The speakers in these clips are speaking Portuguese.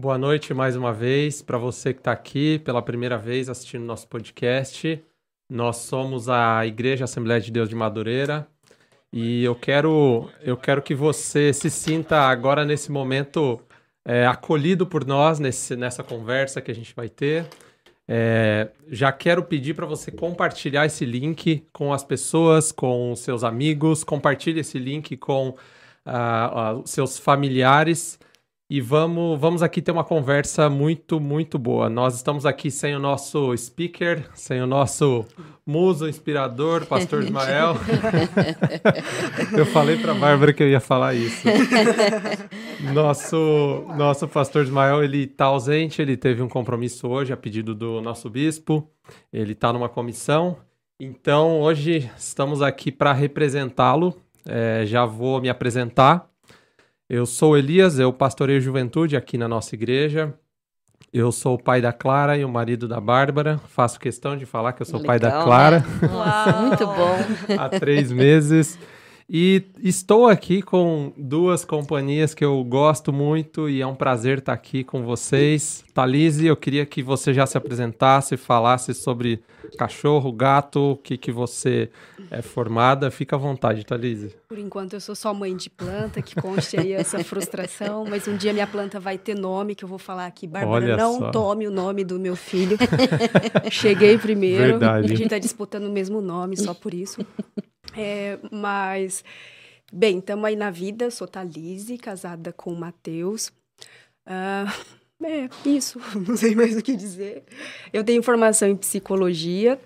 boa noite mais uma vez para você que está aqui pela primeira vez assistindo nosso podcast. Nós somos a Igreja Assembleia de Deus de Madureira e eu quero, eu quero que você se sinta agora nesse momento é, acolhido por nós nesse, nessa conversa que a gente vai ter. É, já quero pedir para você compartilhar esse link com as pessoas, com seus amigos, compartilhe esse link com uh, uh, seus familiares e vamos, vamos aqui ter uma conversa muito, muito boa. Nós estamos aqui sem o nosso speaker, sem o nosso muso inspirador, Pastor Ismael. eu falei para Bárbara que eu ia falar isso. Nosso, nosso Pastor Ismael, ele está ausente, ele teve um compromisso hoje a pedido do nosso bispo. Ele está numa comissão. Então, hoje estamos aqui para representá-lo. É, já vou me apresentar. Eu sou Elias, eu pastoreio juventude aqui na nossa igreja. Eu sou o pai da Clara e o marido da Bárbara. Faço questão de falar que eu sou o pai da Clara. Né? Uau, muito bom. Há três meses. E estou aqui com duas companhias que eu gosto muito e é um prazer estar aqui com vocês. Thalise, eu queria que você já se apresentasse, falasse sobre cachorro, gato, o que, que você é formada. Fica à vontade, Thalise. Por enquanto eu sou só mãe de planta, que conste aí essa frustração, mas um dia minha planta vai ter nome, que eu vou falar aqui. Bárbara, Olha não só. tome o nome do meu filho. Cheguei primeiro. Verdade. A gente está disputando o mesmo nome, só por isso. É, mas, bem, estamos aí na vida. Sou Thalise, casada com o Matheus. Uh, é, isso. Não sei mais o que dizer. Eu tenho formação em psicologia.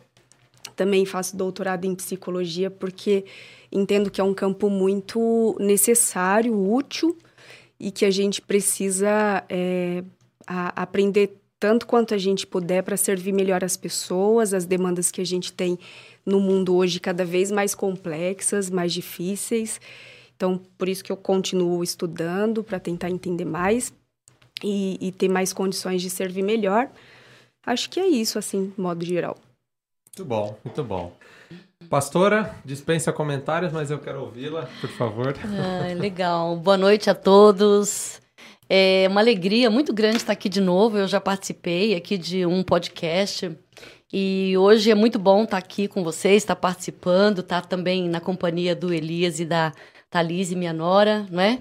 Também faço doutorado em psicologia porque entendo que é um campo muito necessário, útil e que a gente precisa é, a, aprender tanto quanto a gente puder para servir melhor as pessoas, as demandas que a gente tem no mundo hoje cada vez mais complexas, mais difíceis. Então, por isso que eu continuo estudando para tentar entender mais e, e, ter mais condições de servir melhor. Acho que é isso, assim, modo geral. Muito bom, muito bom. Pastora, dispensa comentários, mas eu quero ouvi-la, por favor. Ah, legal. Boa noite a todos. É uma alegria muito grande estar aqui de novo. Eu já participei aqui de um podcast e hoje é muito bom estar aqui com vocês, estar participando, estar também na companhia do Elias e da Thalise, minha nora, né?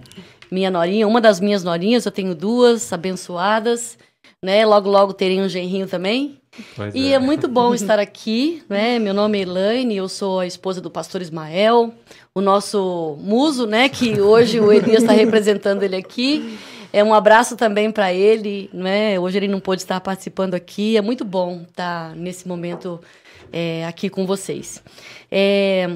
Minha norinha, uma das minhas norinhas, eu tenho duas abençoadas, né? Logo, logo terei um genrinho também. Pois e é. é. muito bom estar aqui, né? Meu nome é Elaine, eu sou a esposa do pastor Ismael, o nosso muso, né? Que hoje o Elias está representando ele aqui. É um abraço também para ele, né? Hoje ele não pôde estar participando aqui. É muito bom estar nesse momento é, aqui com vocês. É,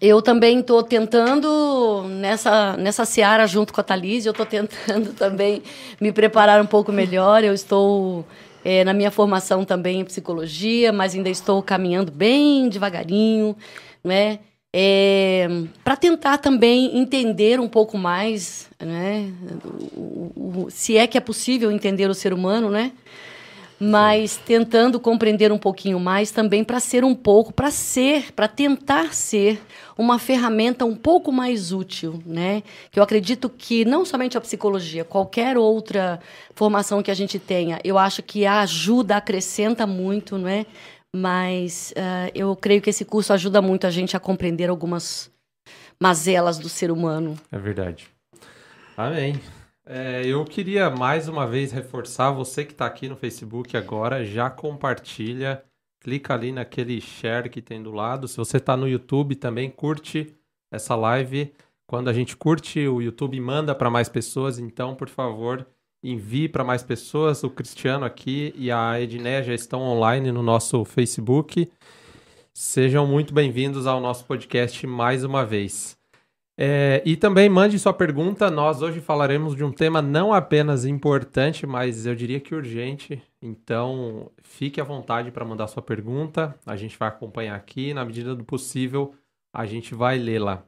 eu também estou tentando, nessa, nessa seara junto com a Thalise, eu estou tentando também me preparar um pouco melhor. Eu estou é, na minha formação também em psicologia, mas ainda estou caminhando bem devagarinho, né? É, para tentar também entender um pouco mais, né, o, o, se é que é possível entender o ser humano, né? Mas tentando compreender um pouquinho mais também para ser um pouco, para ser, para tentar ser uma ferramenta um pouco mais útil, né? Que eu acredito que não somente a psicologia, qualquer outra formação que a gente tenha, eu acho que ajuda, acrescenta muito, não é? Mas uh, eu creio que esse curso ajuda muito a gente a compreender algumas mazelas do ser humano. É verdade. Amém. É, eu queria mais uma vez reforçar, você que está aqui no Facebook agora, já compartilha, clica ali naquele share que tem do lado. Se você está no YouTube também, curte essa live. Quando a gente curte, o YouTube manda para mais pessoas, então, por favor, envie para mais pessoas. O Cristiano aqui e a Edné já estão online no nosso Facebook. Sejam muito bem-vindos ao nosso podcast mais uma vez. É, e também mande sua pergunta. Nós hoje falaremos de um tema não apenas importante, mas eu diria que urgente. Então, fique à vontade para mandar sua pergunta. A gente vai acompanhar aqui. Na medida do possível, a gente vai lê-la.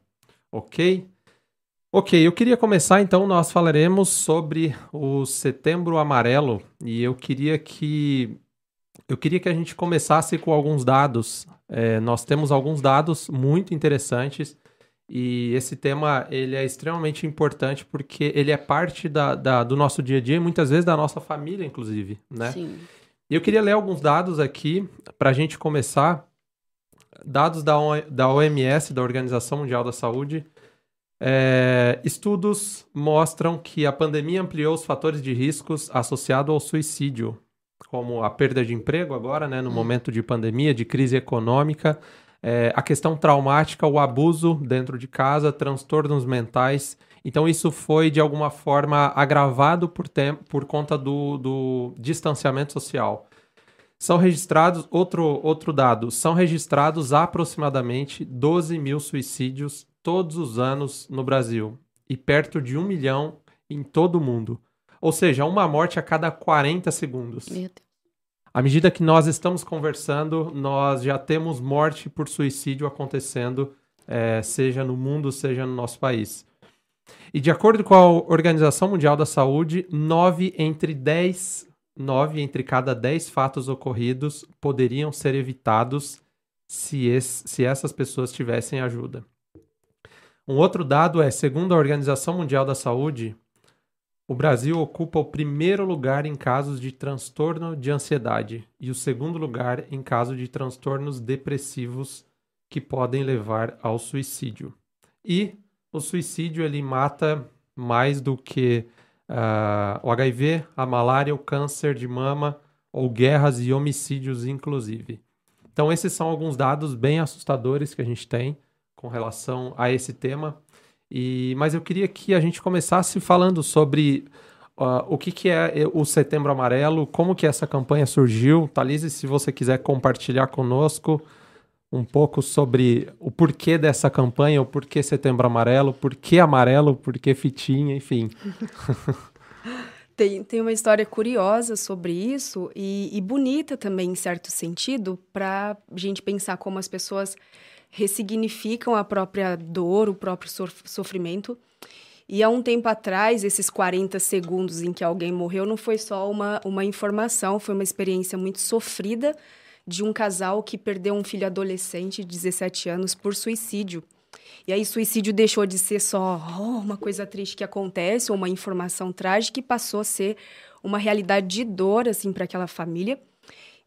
Ok? Ok, eu queria começar então, nós falaremos sobre o Setembro Amarelo e eu queria que eu queria que a gente começasse com alguns dados. É, nós temos alguns dados muito interessantes E esse tema ele é extremamente importante porque ele é parte da, da, do nosso dia a dia e muitas vezes da nossa família, inclusive, né? Sim. E eu queria ler alguns dados aqui para a gente começar. Dados da, da OMS, da Organização Mundial da Saúde. É, estudos mostram que a pandemia ampliou os fatores de riscos associados ao suicídio, como a perda de emprego agora, né, no hum. momento de pandemia, de crise econômica, é, a questão traumática, o abuso dentro de casa, transtornos mentais. Então, isso foi, de alguma forma, agravado por, por conta do, do distanciamento social. São registrados, outro, outro dado, são registrados aproximadamente 12 mil suicídios todos os anos no Brasil e perto de um milhão em todo o mundo. Ou seja, uma morte a cada 40 segundos. Meu Deus. À medida que nós estamos conversando, nós já temos morte por suicídio acontecendo, é, seja no mundo, seja no nosso país. E de acordo com a Organização Mundial da Saúde, 9 entre 10, 9 entre cada 10 fatos ocorridos poderiam ser evitados se, esse, se essas pessoas tivessem ajuda. Um outro dado é, segundo a Organização Mundial da Saúde, o Brasil ocupa o primeiro lugar em casos de transtorno de ansiedade e o segundo lugar em caso de transtornos depressivos que podem levar ao suicídio. E o suicídio ele mata mais do que uh, o HIV, a malária, o câncer de mama ou guerras e homicídios, inclusive. Então, esses são alguns dados bem assustadores que a gente tem com relação a esse tema. E, mas eu queria que a gente começasse falando sobre uh, o que, que é o Setembro Amarelo, como que essa campanha surgiu. Thalise, se você quiser compartilhar conosco um pouco sobre o porquê dessa campanha, o porquê Setembro Amarelo, por que amarelo, por que fitinha, enfim. tem, tem uma história curiosa sobre isso e, e bonita também, em certo sentido, para a gente pensar como as pessoas ressignificam a própria dor, o próprio sofrimento. E há um tempo atrás, esses 40 segundos em que alguém morreu não foi só uma, uma informação, foi uma experiência muito sofrida de um casal que perdeu um filho adolescente de 17 anos por suicídio. E aí, suicídio deixou de ser só oh, uma coisa triste que acontece, ou uma informação trágica, e passou a ser uma realidade de dor, assim, para aquela família.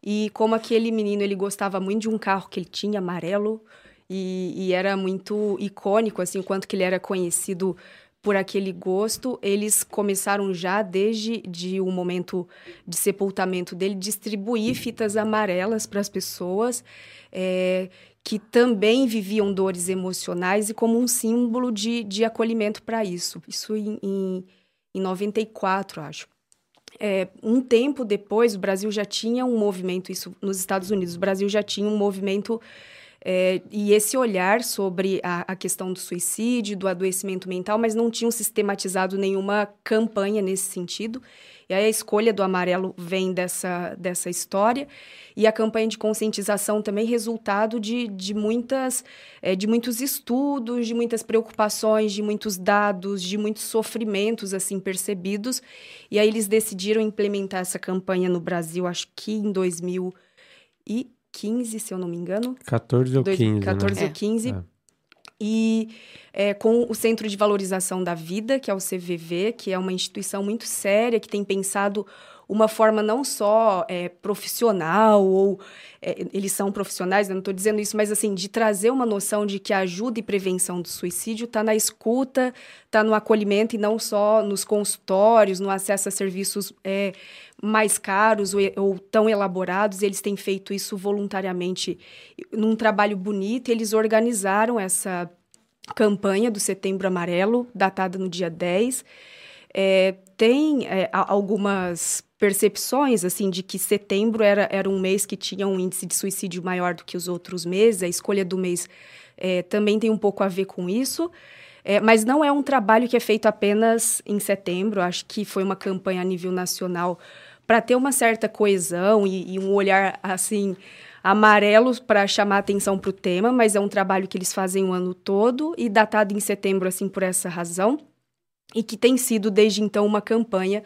E como aquele menino, ele gostava muito de um carro que ele tinha, amarelo, e, e, era muito icônico, assim, quanto que ele era conhecido por aquele gosto. Eles começaram já, desde de o um momento de sepultamento dele, distribuir fitas amarelas para as pessoas é, que também viviam dores emocionais e como um símbolo de, de acolhimento para isso. Isso em, em, em 94, acho. É, um tempo depois, o Brasil já tinha um movimento, isso nos Estados Unidos, o Brasil já tinha um movimento é, e esse olhar sobre a, a, questão do suicídio, do adoecimento mental, mas não tinham sistematizado nenhuma campanha nesse sentido. E aí a escolha do amarelo vem dessa, dessa história. E a campanha de conscientização também resultado de, de, muitas, é, de muitos estudos, de muitas preocupações, de muitos dados, de muitos sofrimentos assim percebidos. E aí eles decidiram implementar essa campanha no Brasil, acho que em 2000 e 15, se eu não me engano. 14 ou 15. 14 né? ou 15. É. E é, com o Centro de Valorização da Vida, que é o CVV, que é uma instituição muito séria, que tem pensado uma forma não só é, profissional ou é, eles são profissionais, eu não estou dizendo isso, mas assim de trazer uma noção de que a ajuda e prevenção do suicídio está na escuta, está no acolhimento e não só nos consultórios, no acesso a serviços é, mais caros ou, ou, tão elaborados. Eles têm feito isso voluntariamente num trabalho bonito. Eles organizaram essa campanha do Setembro Amarelo, datada no dia 10. É, tem é, algumas percepções assim de que setembro era, era um mês que tinha um índice de suicídio maior do que os outros meses. A escolha do mês é, também tem um pouco a ver com isso. É, mas não é um trabalho que é feito apenas em setembro. Acho que foi uma campanha a nível nacional para ter uma certa coesão e, e um olhar assim amarelo para chamar atenção para o tema, mas é um trabalho que eles fazem o ano todo e datado em setembro assim por essa razão e que tem sido desde então uma campanha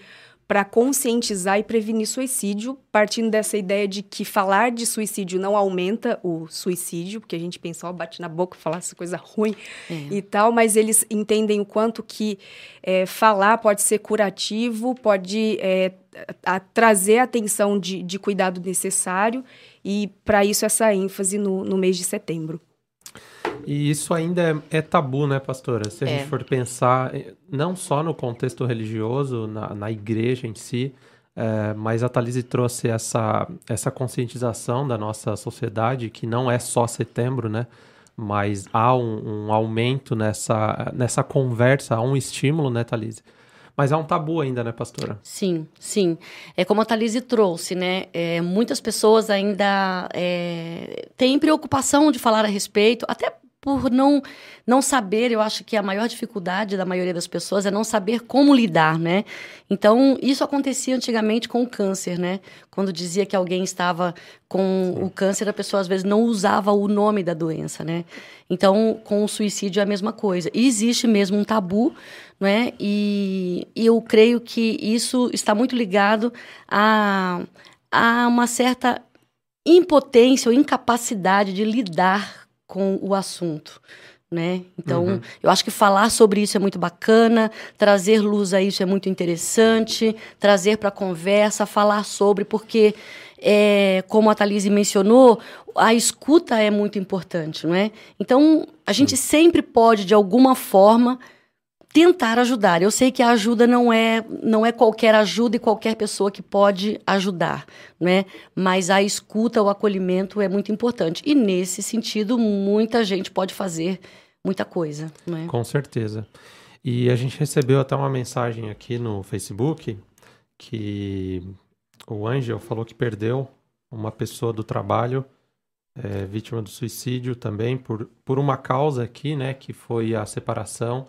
para conscientizar e prevenir suicídio, partindo dessa ideia de que falar de suicídio não aumenta o suicídio, porque a gente pensa, ó, bate na boca, falar essa coisa ruim é. e tal, mas eles entendem o quanto que é, falar pode ser curativo, pode é, a, trazer a atenção de, de cuidado necessário, e para isso essa ênfase no, no mês de setembro. E isso ainda é, é, tabu, né, pastora? Se a é. gente for pensar, eh, não só no contexto religioso, na, na igreja em si, é, mas a Thalise trouxe essa, essa conscientização da nossa sociedade, que não é só setembro, né? Mas há um, um aumento nessa, nessa conversa, há um estímulo, né, Thalise? Mas há um tabu ainda, né, pastora? Sim, sim. É como a Thalise trouxe, né? É, muitas pessoas ainda é, têm preocupação de falar a respeito, até por não não saber, eu acho que a maior dificuldade da maioria das pessoas é não saber como lidar, né? Então, isso acontecia antigamente com o câncer, né? Quando dizia que alguém estava com Sim. o câncer, a pessoa às vezes não usava o nome da doença, né? Então, com o suicídio é a mesma coisa. E existe mesmo um tabu, né? E, e eu creio que isso está muito ligado a, a uma certa impotência ou incapacidade de lidar com o assunto. Né? Então, uhum. eu acho que falar sobre isso é muito bacana, trazer luz a isso é muito interessante, trazer para a conversa, falar sobre, porque, é, como a Thalise mencionou, a escuta é muito importante, não é? Então, a gente sempre pode, de alguma forma, tentar ajudar. Eu sei que a ajuda não é não é qualquer ajuda e qualquer pessoa que pode ajudar, né? Mas a escuta, o acolhimento é muito importante. E nesse sentido, muita gente pode fazer muita coisa, né? Com certeza. E a gente recebeu até uma mensagem aqui no Facebook que o Ângel falou que perdeu uma pessoa do trabalho, é, vítima do suicídio também, por, por uma causa aqui, né? Que foi a separação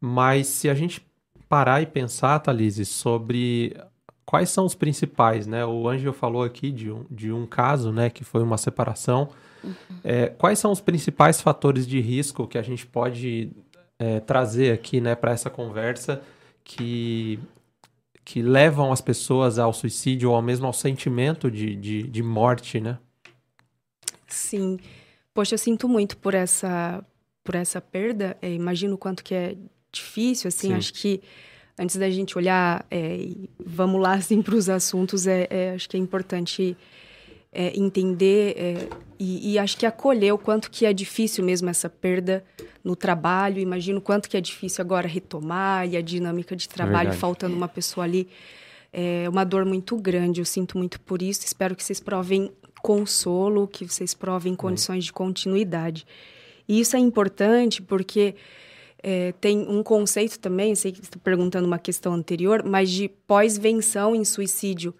mas se a gente parar e pensar, Thalise, sobre quais são os principais, né? O Ângelo falou aqui de um, de um caso, né, que foi uma separação. Uhum. É, quais são os principais fatores de risco que a gente pode é, trazer aqui, né, para essa conversa que, que levam as pessoas ao suicídio ou ao mesmo ao sentimento de, de, de morte, né? Sim. Poxa, eu sinto muito por essa por essa perda. É, imagino o quanto que é difícil, assim, Sim. acho que antes da gente olhar, é, vamos lá, assim, para os assuntos, é, é, acho que é importante é, entender é, e, e, acho que acolher o quanto que é difícil mesmo essa perda no trabalho, imagino o quanto que é difícil agora retomar e a dinâmica de trabalho, faltando uma pessoa ali, é uma dor muito grande, eu sinto muito por isso, espero que vocês provem consolo, que vocês provem condições de continuidade. E isso é importante porque é, tem um conceito também, sei que está perguntando uma questão anterior, mas de pós-venção em suicídio.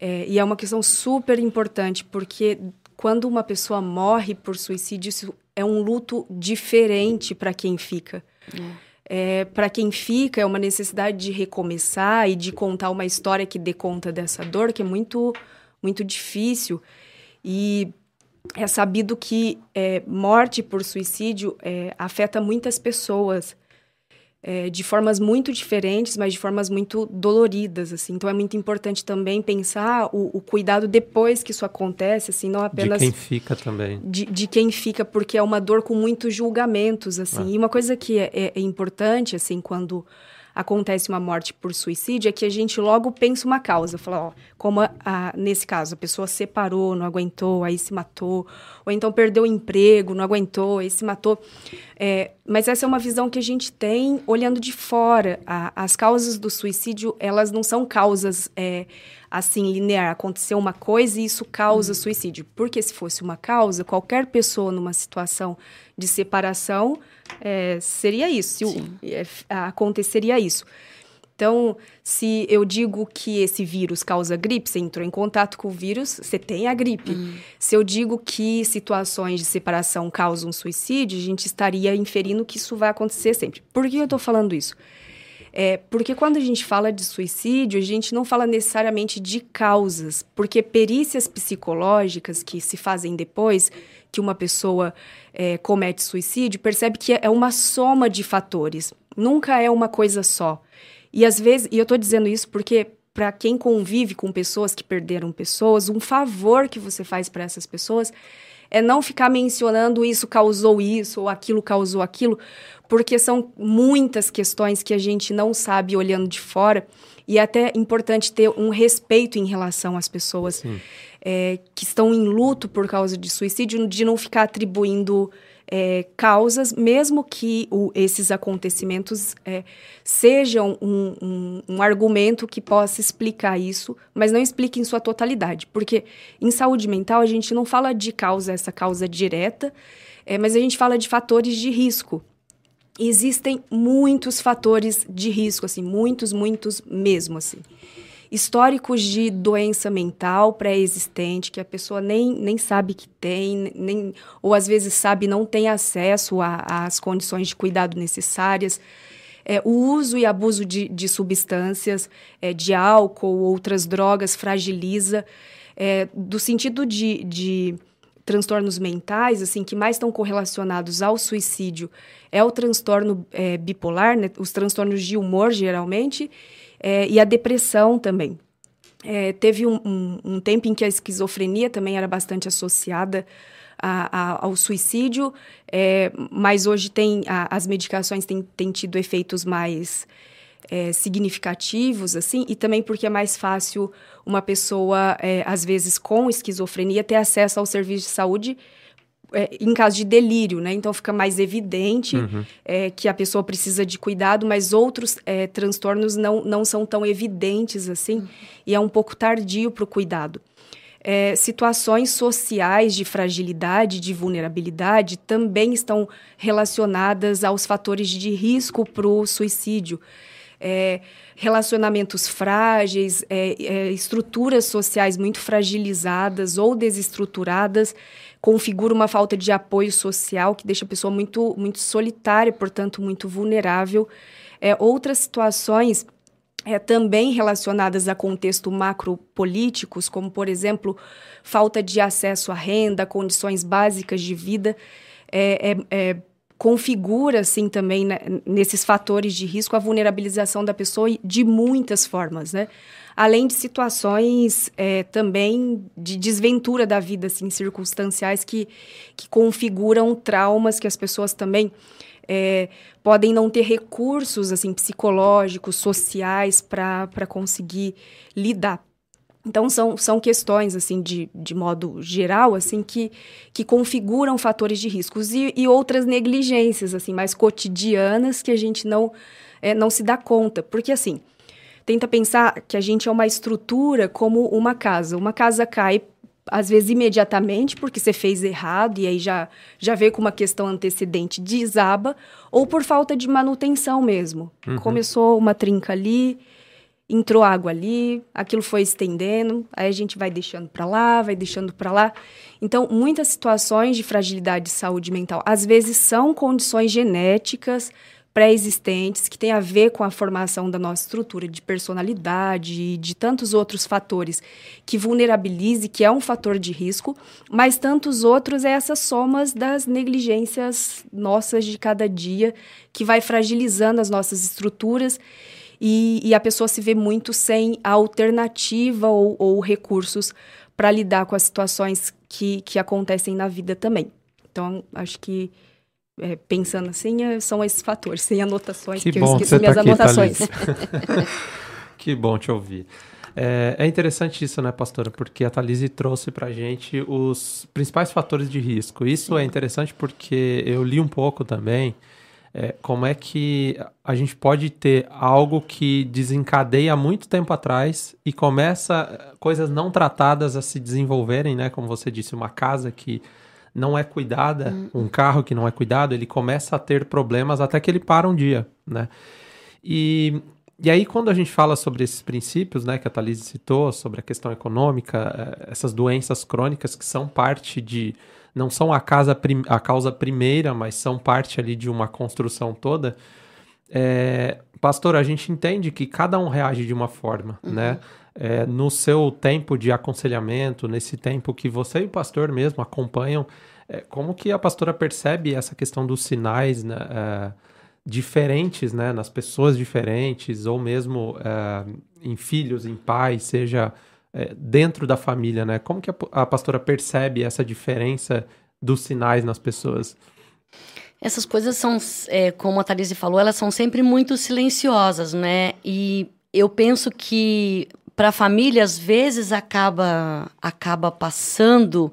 É, e é uma questão super importante, porque quando uma pessoa morre por suicídio, isso é um luto diferente para quem fica. É. É, para quem fica, é uma necessidade de recomeçar e de contar uma história que dê conta dessa dor, que é muito, muito difícil. E é sabido que é, morte por suicídio é, afeta muitas pessoas é, de formas muito diferentes, mas de formas muito doloridas, assim. Então é muito importante também pensar o, o, cuidado depois que isso acontece, assim, não apenas de quem fica também, de, de quem fica, porque é uma dor com muitos julgamentos, assim. Ah. E uma coisa que é, é, é importante, assim, quando acontece uma morte por suicídio é que a gente logo pensa uma causa. Fala, ó, como a, a, nesse caso, a pessoa separou, não aguentou, aí se matou. Ou então perdeu o emprego, não aguentou, aí se matou. É, mas essa é uma visão que a gente tem olhando de fora. A, as causas do suicídio, elas não são causas é, assim, linear. Aconteceu uma coisa e isso causa hum. suicídio. Porque se fosse uma causa, qualquer pessoa numa situação de separação é, seria isso, é, aconteceria isso. Então, se eu digo que esse vírus causa gripe, você entrou em contato com o vírus, você tem a gripe. Hum. Se eu digo que situações de separação causam suicídio, a gente estaria inferindo que isso vai acontecer sempre. Por que eu estou falando isso? É, porque quando a gente fala de suicídio, a gente não fala necessariamente de causas, porque perícias psicológicas que se fazem depois que uma pessoa é, comete suicídio, percebe que é uma soma de fatores, nunca é uma coisa só. E às vezes, e eu estou dizendo isso porque para quem convive com pessoas que perderam pessoas, um favor que você faz para essas pessoas é não ficar mencionando isso causou isso ou aquilo causou aquilo, porque são muitas questões que a gente não sabe olhando de fora e é até importante ter um respeito em relação às pessoas é, que estão em luto por causa de suicídio, de não ficar atribuindo é, causas, mesmo que o, esses acontecimentos é, sejam um, um, um, argumento que possa explicar isso, mas não explique em sua totalidade. Porque em saúde mental a gente não fala de causa, essa causa direta, é, mas a gente fala de fatores de risco. Existem muitos fatores de risco, assim, muitos, muitos mesmo, assim históricos de doença mental pré-existente que a pessoa nem, nem sabe que tem, nem, ou às vezes sabe não tem acesso às condições de cuidado necessárias. É, o uso e abuso de, de substâncias, é, de álcool, outras drogas, fragiliza. É, do sentido de, de transtornos mentais, assim, que mais estão correlacionados ao suicídio, é o transtorno é, bipolar, né, os transtornos de humor, geralmente, é, e a depressão também. É, teve um, um, um, tempo em que a esquizofrenia também era bastante associada a, a, ao suicídio, é, mas hoje tem a, as medicações têm, têm tido efeitos mais é, significativos, assim, e também porque é mais fácil uma pessoa, é, às vezes com esquizofrenia, ter acesso ao serviço de saúde é, em caso de delírio, né? Então fica mais evidente uhum. é, que a pessoa precisa de cuidado, mas outros é, transtornos não, não são tão evidentes assim uhum. e é um pouco tardio para o cuidado. É, situações sociais de fragilidade, de vulnerabilidade, também estão relacionadas aos fatores de risco para o suicídio. É, relacionamentos frágeis, é, é, estruturas sociais muito fragilizadas ou desestruturadas configura uma falta de apoio social que deixa a pessoa muito, muito solitária, portanto, muito vulnerável. É, outras situações é, também relacionadas a contexto macropolíticos, como, por exemplo, falta de acesso à renda, condições básicas de vida, é, é, é configura, assim, também, né, nesses fatores de risco, a vulnerabilização da pessoa de muitas formas, né? além de situações é, também de desventura da vida, assim, circunstanciais que, que configuram traumas que as pessoas também é, podem não ter recursos assim psicológicos, sociais para conseguir lidar. Então são, são questões assim de, de modo geral assim que, que configuram fatores de riscos e, e outras negligências assim mais cotidianas que a gente não é, não se dá conta porque assim tenta pensar que a gente é uma estrutura como uma casa. Uma casa cai às vezes imediatamente porque você fez errado e aí já já veio com uma questão antecedente desaba ou por falta de manutenção mesmo. Uhum. Começou uma trinca ali, entrou água ali, aquilo foi estendendo, aí a gente vai deixando para lá, vai deixando para lá. Então, muitas situações de fragilidade de saúde mental, às vezes são condições genéticas, pré-existentes que tem a ver com a formação da nossa estrutura de personalidade e de tantos outros fatores que vulnerabilize, que é um fator de risco, mas tantos outros é essas somas das negligências nossas de cada dia que vai fragilizando as nossas estruturas e, e a pessoa se vê muito sem alternativa ou, ou recursos para lidar com as situações que, que acontecem na vida também. Então, acho que é, pensando assim, é, são esses fatores, sem anotações, que, que eu esqueci minhas tá anotações. que bom te ouvir. É, é, interessante isso, né, pastora? Porque a Thalise trouxe para gente os principais fatores de risco. Isso é interessante porque eu li um pouco também é, como é que a gente pode ter algo que desencadeia muito tempo atrás e começa coisas não tratadas a se desenvolverem, né? Como você disse, uma casa que não é cuidada, uhum. um carro que não é cuidado, ele começa a ter problemas até que ele para um dia, né? E, e aí, quando a gente fala sobre esses princípios, né, que a Thalise citou, sobre a questão econômica, eh, essas doenças crônicas que são parte de. Não são a, casa, a causa primeira, mas são parte ali de uma construção toda. É, pastor, a gente entende que cada um reage de uma forma, uhum. né? É, no seu tempo de aconselhamento, nesse tempo que você e o pastor mesmo acompanham, é, como que a pastora percebe essa questão dos sinais né, é, diferentes, né, nas pessoas diferentes, ou mesmo é, em filhos, em pais, seja é, dentro da família, né? Como que a, a pastora percebe essa diferença dos sinais nas pessoas? Essas coisas são, é, como a Thalise falou, elas são sempre muito silenciosas, né? E eu penso que para a família, às vezes, acaba, acaba passando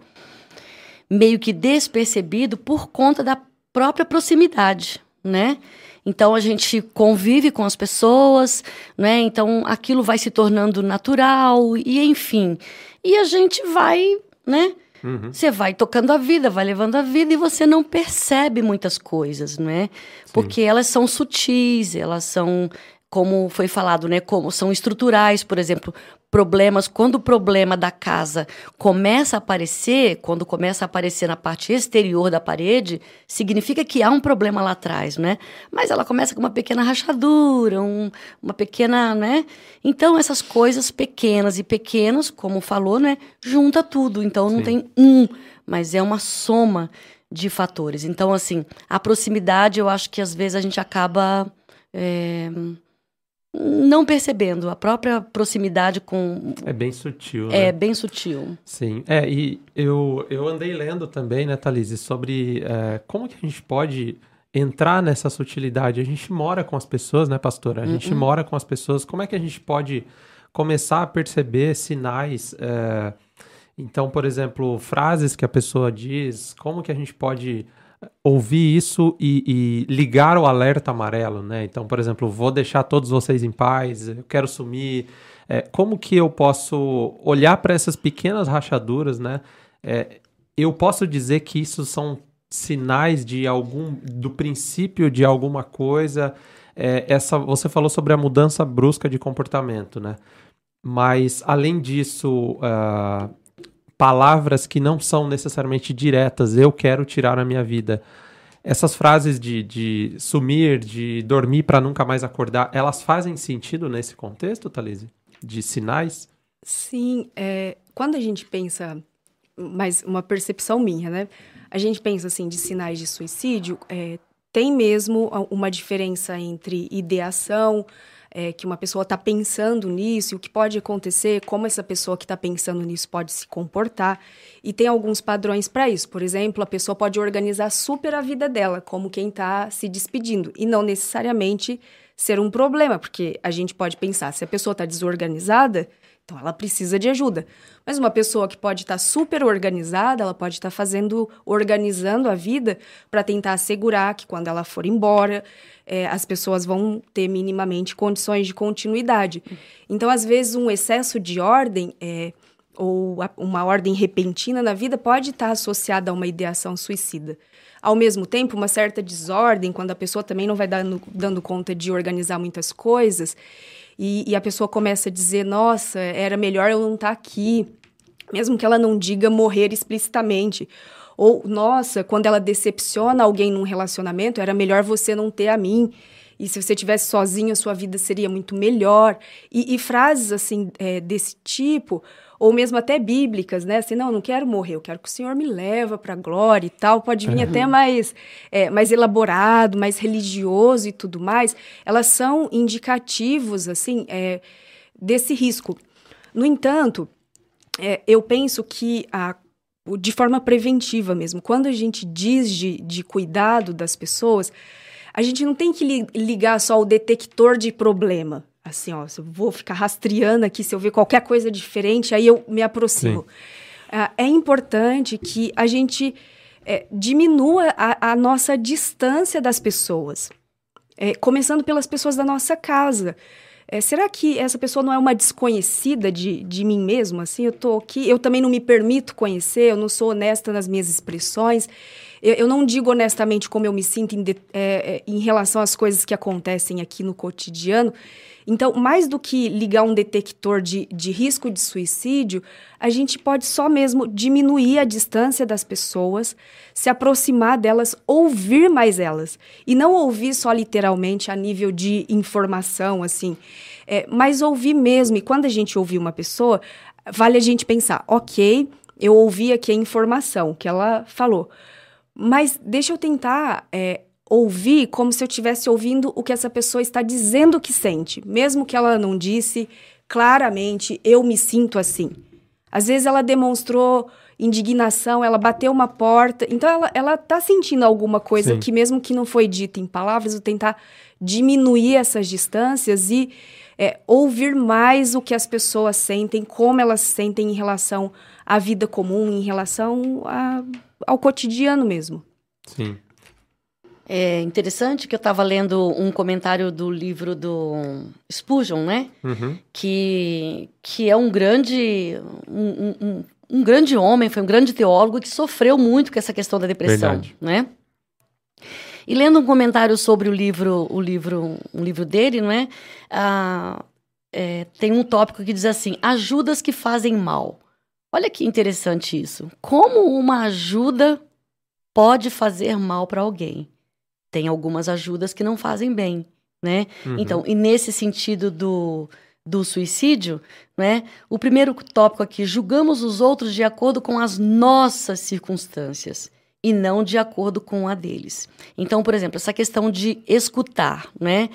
meio que despercebido por conta da própria proximidade, né? Então a gente convive com as pessoas, né? Então aquilo vai se tornando natural e enfim. E a gente vai, né? Uhum. Você vai tocando a vida, vai levando a vida e você não percebe muitas coisas, não é? Porque elas são sutis, elas são como foi falado, né, como são estruturais, por exemplo, problemas, quando o problema da casa começa a aparecer, quando começa a aparecer na parte exterior da parede, significa que há um problema lá atrás, né? Mas ela começa com uma pequena rachadura, um, uma pequena, né? Então essas coisas pequenas e pequenos, como falou, né, junta tudo. Então não Sim. tem um, mas é uma soma de fatores. Então assim, a proximidade, eu acho que às vezes a gente acaba é, não percebendo a própria proximidade com é bem sutil é né? bem sutil. Sim. É e eu eu andei lendo também né Thalise sobre é, como que a gente pode entrar nessa sutilidade? A gente mora com as pessoas né pastora? A gente uh -uh. mora com as pessoas. Como é que a gente pode começar a perceber sinais é, então por exemplo frases que a pessoa diz? Como que a gente pode ouvir isso e, e, ligar o alerta amarelo, né? Então, por exemplo, vou deixar todos vocês em paz, eu quero sumir. É, como que eu posso olhar para essas pequenas rachaduras, né? É, eu posso dizer que isso são sinais de algum do princípio de alguma coisa. É, essa você falou sobre a mudança brusca de comportamento, né? Mas além disso, uh, palavras que não são necessariamente diretas, eu quero tirar a minha vida. Essas frases de, de sumir, de dormir para nunca mais acordar, elas fazem sentido nesse contexto, Thalise? De sinais? Sim, é, quando a gente pensa, mas uma percepção minha, né? A gente pensa assim de sinais de suicídio, é, tem mesmo uma diferença entre ideação, é, que uma pessoa está pensando nisso, o que pode acontecer, como essa pessoa que está pensando nisso pode se comportar. E tem alguns padrões para isso. Por exemplo, a pessoa pode organizar super a vida dela, como quem está se despedindo, e não necessariamente ser um problema, porque a gente pode pensar, se a pessoa está desorganizada, então ela precisa de ajuda. Mas uma pessoa que pode estar tá super organizada, ela pode estar tá fazendo, organizando a vida para tentar assegurar que quando ela for embora, é, as pessoas vão ter minimamente condições de continuidade. Então, às vezes, um excesso de ordem é, ou uma ordem repentina na vida pode estar associada a uma ideação suicida. Ao mesmo tempo, uma certa desordem, quando a pessoa também não vai dando, dando conta de organizar muitas coisas, e, e a pessoa começa a dizer: Nossa, era melhor eu não estar aqui, mesmo que ela não diga morrer explicitamente. Ou, nossa, quando ela decepciona alguém num relacionamento, era melhor você não ter a mim. E se você tivesse sozinho, a sua vida seria muito melhor. E, e frases assim é, desse tipo, ou mesmo até bíblicas, né? Assim, não, não quero morrer, eu quero que o Senhor me leva para a glória e tal. Pode vir uhum. até mais, é, mais elaborado, mais religioso e tudo mais. Elas são indicativos, assim, é, desse risco. No entanto, é, eu penso que a de forma preventiva mesmo. Quando a gente diz de, de cuidado das pessoas, a gente não tem que ligar só o detector de problema. Assim, ó, se eu vou ficar rastreando aqui, se eu ver qualquer coisa diferente, aí eu me aproximo. Uh, é importante que a gente é, diminua a, a, nossa distância das pessoas. É, começando pelas pessoas da nossa casa. É, será que essa pessoa não é uma desconhecida de, de mim mesmo? Assim, eu tô aqui, eu também não me permito conhecer, eu não sou honesta nas minhas expressões, eu, eu não digo honestamente como eu me sinto em, de, é, é em relação às coisas que acontecem aqui no cotidiano. Então, mais do que ligar um detector de, de risco de suicídio, a gente pode só mesmo diminuir a distância das pessoas, se aproximar delas, ouvir mais elas. E não ouvir só literalmente a nível de informação, assim, é, mas ouvir mesmo. E quando a gente ouvir uma pessoa, vale a gente pensar, ok, eu ouvi aqui a informação que ela falou, mas deixa eu tentar. É, ouvir como se eu estivesse ouvindo o que essa pessoa está dizendo que sente, mesmo que ela não disse claramente, eu me sinto assim. Às vezes ela demonstrou indignação, ela bateu uma porta, então ela, ela tá sentindo alguma coisa Sim. que mesmo que não foi dita em palavras, eu tentar diminuir essas distâncias e é, ouvir mais o que as pessoas sentem, como elas sentem em relação à vida comum, em relação a, ao cotidiano mesmo. Sim. É interessante que eu estava lendo um comentário do livro do Spurgeon, né? Uhum. Que, que é um grande, um, um, um, grande homem, foi um grande teólogo que sofreu muito com essa questão da depressão, Verdade. né? E lendo um comentário sobre o livro, o livro, um livro dele, não é? Ah, é tem um tópico que diz assim: ajudas que fazem mal. Olha que interessante isso. Como uma ajuda pode fazer mal para alguém? Tem algumas ajudas que não fazem bem, né? Uhum. Então, e nesse sentido do, do suicídio, né? O primeiro tópico aqui, julgamos os outros de acordo com as nossas circunstâncias e não de acordo com a deles. Então, por exemplo, essa questão de escutar, né?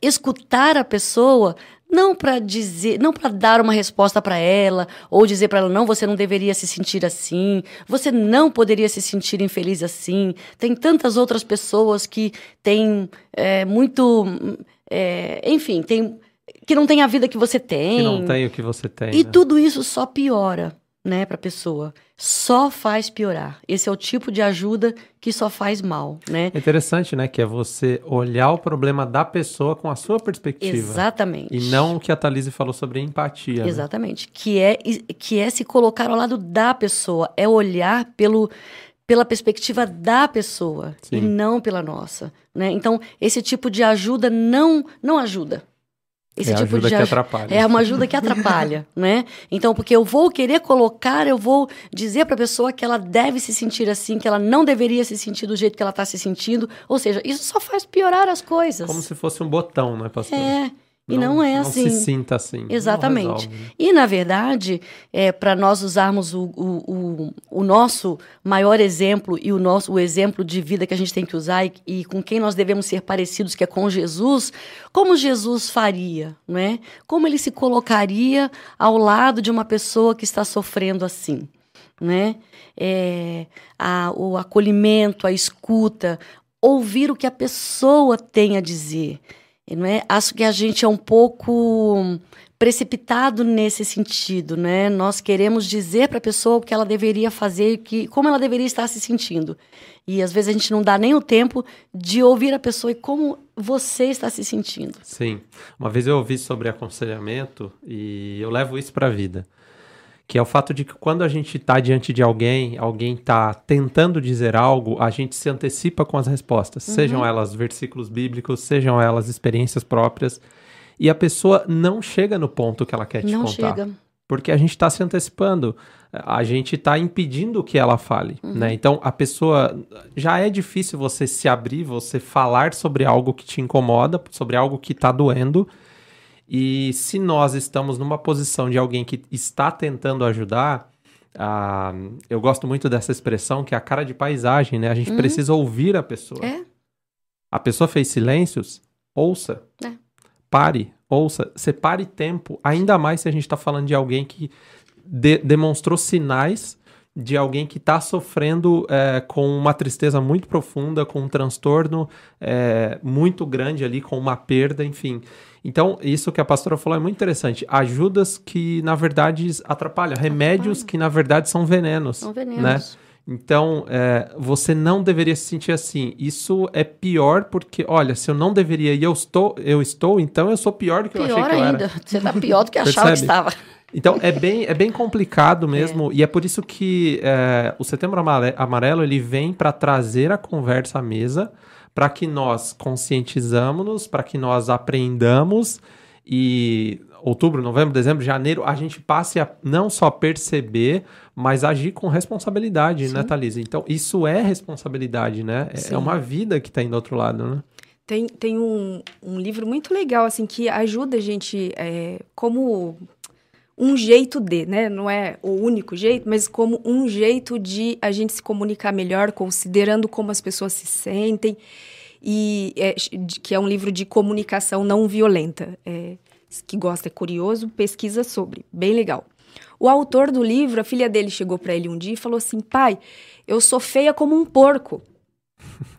Escutar a pessoa não para dizer, não para dar uma resposta para ela ou dizer para ela não, você não deveria se sentir assim, você não poderia se sentir infeliz assim. Tem tantas outras pessoas que têm é, muito, é, enfim, tem que não tem a vida que você tem. Que não tem o que você tem. E né? tudo isso só piora né, para a pessoa. Só faz piorar. Esse é o tipo de ajuda que só faz mal, né? É interessante, né, que é você olhar o problema da pessoa com a sua perspectiva. Exatamente. E não o que a Thalise falou sobre empatia. Né? Exatamente. Né? Que é que é se colocar ao lado da pessoa, é olhar pelo pela perspectiva da pessoa Sim. e não pela nossa, né? Então, esse tipo de ajuda não não ajuda. Esse é tipo ajuda de que atrapalha. É uma ajuda que atrapalha, né? Então, porque eu vou querer colocar, eu vou dizer para a pessoa que ela deve se sentir assim, que ela não deveria se sentir do jeito que ela está se sentindo. Ou seja, isso só faz piorar as coisas. Como se fosse um botão, né, pastor? É. E não, não é assim. Não se sinta assim. Exatamente. Né? E, na verdade, é, para nós usarmos o, o, o, o, nosso maior exemplo e o, nosso, o exemplo de vida que a gente tem que usar e, e, com quem nós devemos ser parecidos, que é com Jesus, como Jesus faria, não é? Como ele se colocaria ao lado de uma pessoa que está sofrendo assim, né? É, a, o acolhimento, a escuta, ouvir o que a pessoa tem a dizer. Não é? Acho que a gente é um pouco precipitado nesse sentido, né? Nós queremos dizer para a pessoa o que ela deveria fazer, que como ela deveria estar se sentindo. E às vezes a gente não dá nem o tempo de ouvir a pessoa e como você está se sentindo. Sim. Uma vez eu ouvi sobre aconselhamento e eu levo isso para a vida que é o fato de que quando a gente está diante de alguém, alguém está tentando dizer algo, a gente se antecipa com as respostas, uhum. sejam elas versículos bíblicos, sejam elas experiências próprias, e a pessoa não chega no ponto que ela quer te não contar. Chega. Porque a gente está se antecipando, a gente está impedindo que ela fale, uhum. né? Então a pessoa já é difícil você se abrir, você falar sobre algo que te incomoda, sobre algo que está doendo, e se nós estamos numa posição de alguém que está tentando ajudar, ah, eu gosto muito dessa expressão que é a cara de paisagem, né? A gente uhum. precisa ouvir a pessoa. É. A pessoa fez silêncios, ouça. É. Pare, ouça. Separe tempo, ainda mais se a gente está falando de alguém que de demonstrou sinais de alguém que está sofrendo é, com uma tristeza muito profunda, com um transtorno é, muito grande ali, com uma perda, enfim. Então, isso que a pastora falou é muito interessante. Ajudas que, na verdade, atrapalham. Remédios que, na verdade, são venenos. São venenos. Né? Então, é, você não deveria se sentir assim. Isso é pior porque, olha, se eu não deveria e eu estou, eu estou, então eu sou pior do que pior eu achei que ainda. eu era. Você está pior do que achava que estava. Então, é bem, é bem complicado mesmo. É. E é por isso que é, o Setembro Amarelo ele vem para trazer a conversa à mesa para que nós conscientizamos, para que nós aprendamos e outubro, novembro, dezembro, janeiro, a gente passe a não só perceber, mas agir com responsabilidade, Sim. né, Thalisa? Então, isso é responsabilidade, né? É, é uma vida que está indo do outro lado, né? Tem, tem um, um livro muito legal, assim, que ajuda a gente, é, como um jeito de, né? Não é o único jeito, mas como um jeito de a gente se comunicar melhor, considerando como as pessoas se sentem. e é, que é um livro de comunicação não violenta. É, que gosta, é curioso, pesquisa sobre. Bem legal. O autor do livro, a filha dele chegou para ele um dia e falou assim: pai, eu sou feia como um porco.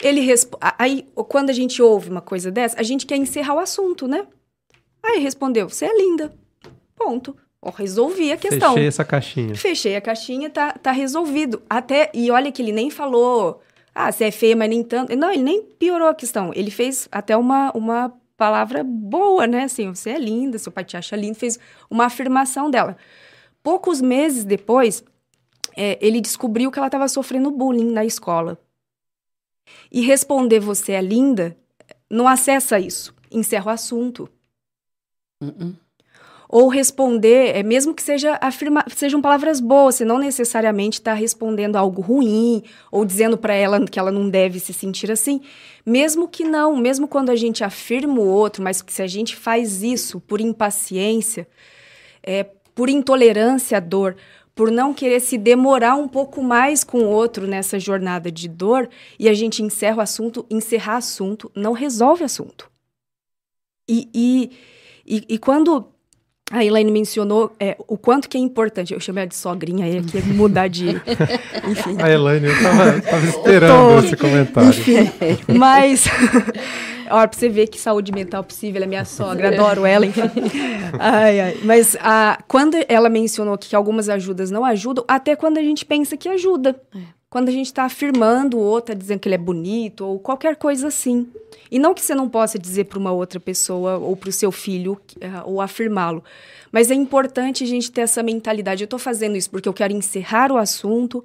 Ele. Aí, quando a gente ouve uma coisa dessa, a gente quer encerrar o assunto, né? Aí respondeu: Você é linda. Ponto. Oh, resolvi a questão. Fechei essa caixinha. Fechei a caixinha, tá, tá resolvido. Até, e olha que ele nem falou, ah, você é feia, mas nem tanto. Não, ele nem piorou a questão. Ele fez até uma, uma palavra boa, né? Assim, você é linda, seu pai te acha linda. Fez uma afirmação dela. Poucos meses depois, é, ele descobriu que ela estava sofrendo bullying na escola. E responder você é linda não acessa isso. Encerra o assunto. Uh -uh ou responder, é, mesmo que seja afirma, sejam palavras boas, você não necessariamente está respondendo algo ruim ou dizendo para ela que ela não deve se sentir assim. Mesmo que não, mesmo quando a gente afirma o outro, mas se a gente faz isso por impaciência, é, por intolerância à dor, por não querer se demorar um pouco mais com o outro nessa jornada de dor, e a gente encerra o assunto, encerrar assunto não resolve assunto. E, e, e, e quando a Elaine mencionou é, o quanto que é importante. Eu chamei ela de sogrinha aí, aqui mudar de. Enfim. A Elaine, eu tava, tava esperando tô... esse comentário. Enfim, mas. Olha, pra você ver que saúde mental possível, ela é minha sogra, adoro ela, enfim. Ai, ai. Mas a, quando ela mencionou que algumas ajudas não ajudam, até quando a gente pensa que ajuda. É quando a gente está afirmando o outro, tá dizendo que ele é bonito ou qualquer coisa assim. E não que você não possa dizer para uma outra pessoa ou para o seu filho uh, ou afirmá-lo, mas é importante a gente ter essa mentalidade. Eu estou fazendo isso porque eu quero encerrar o assunto,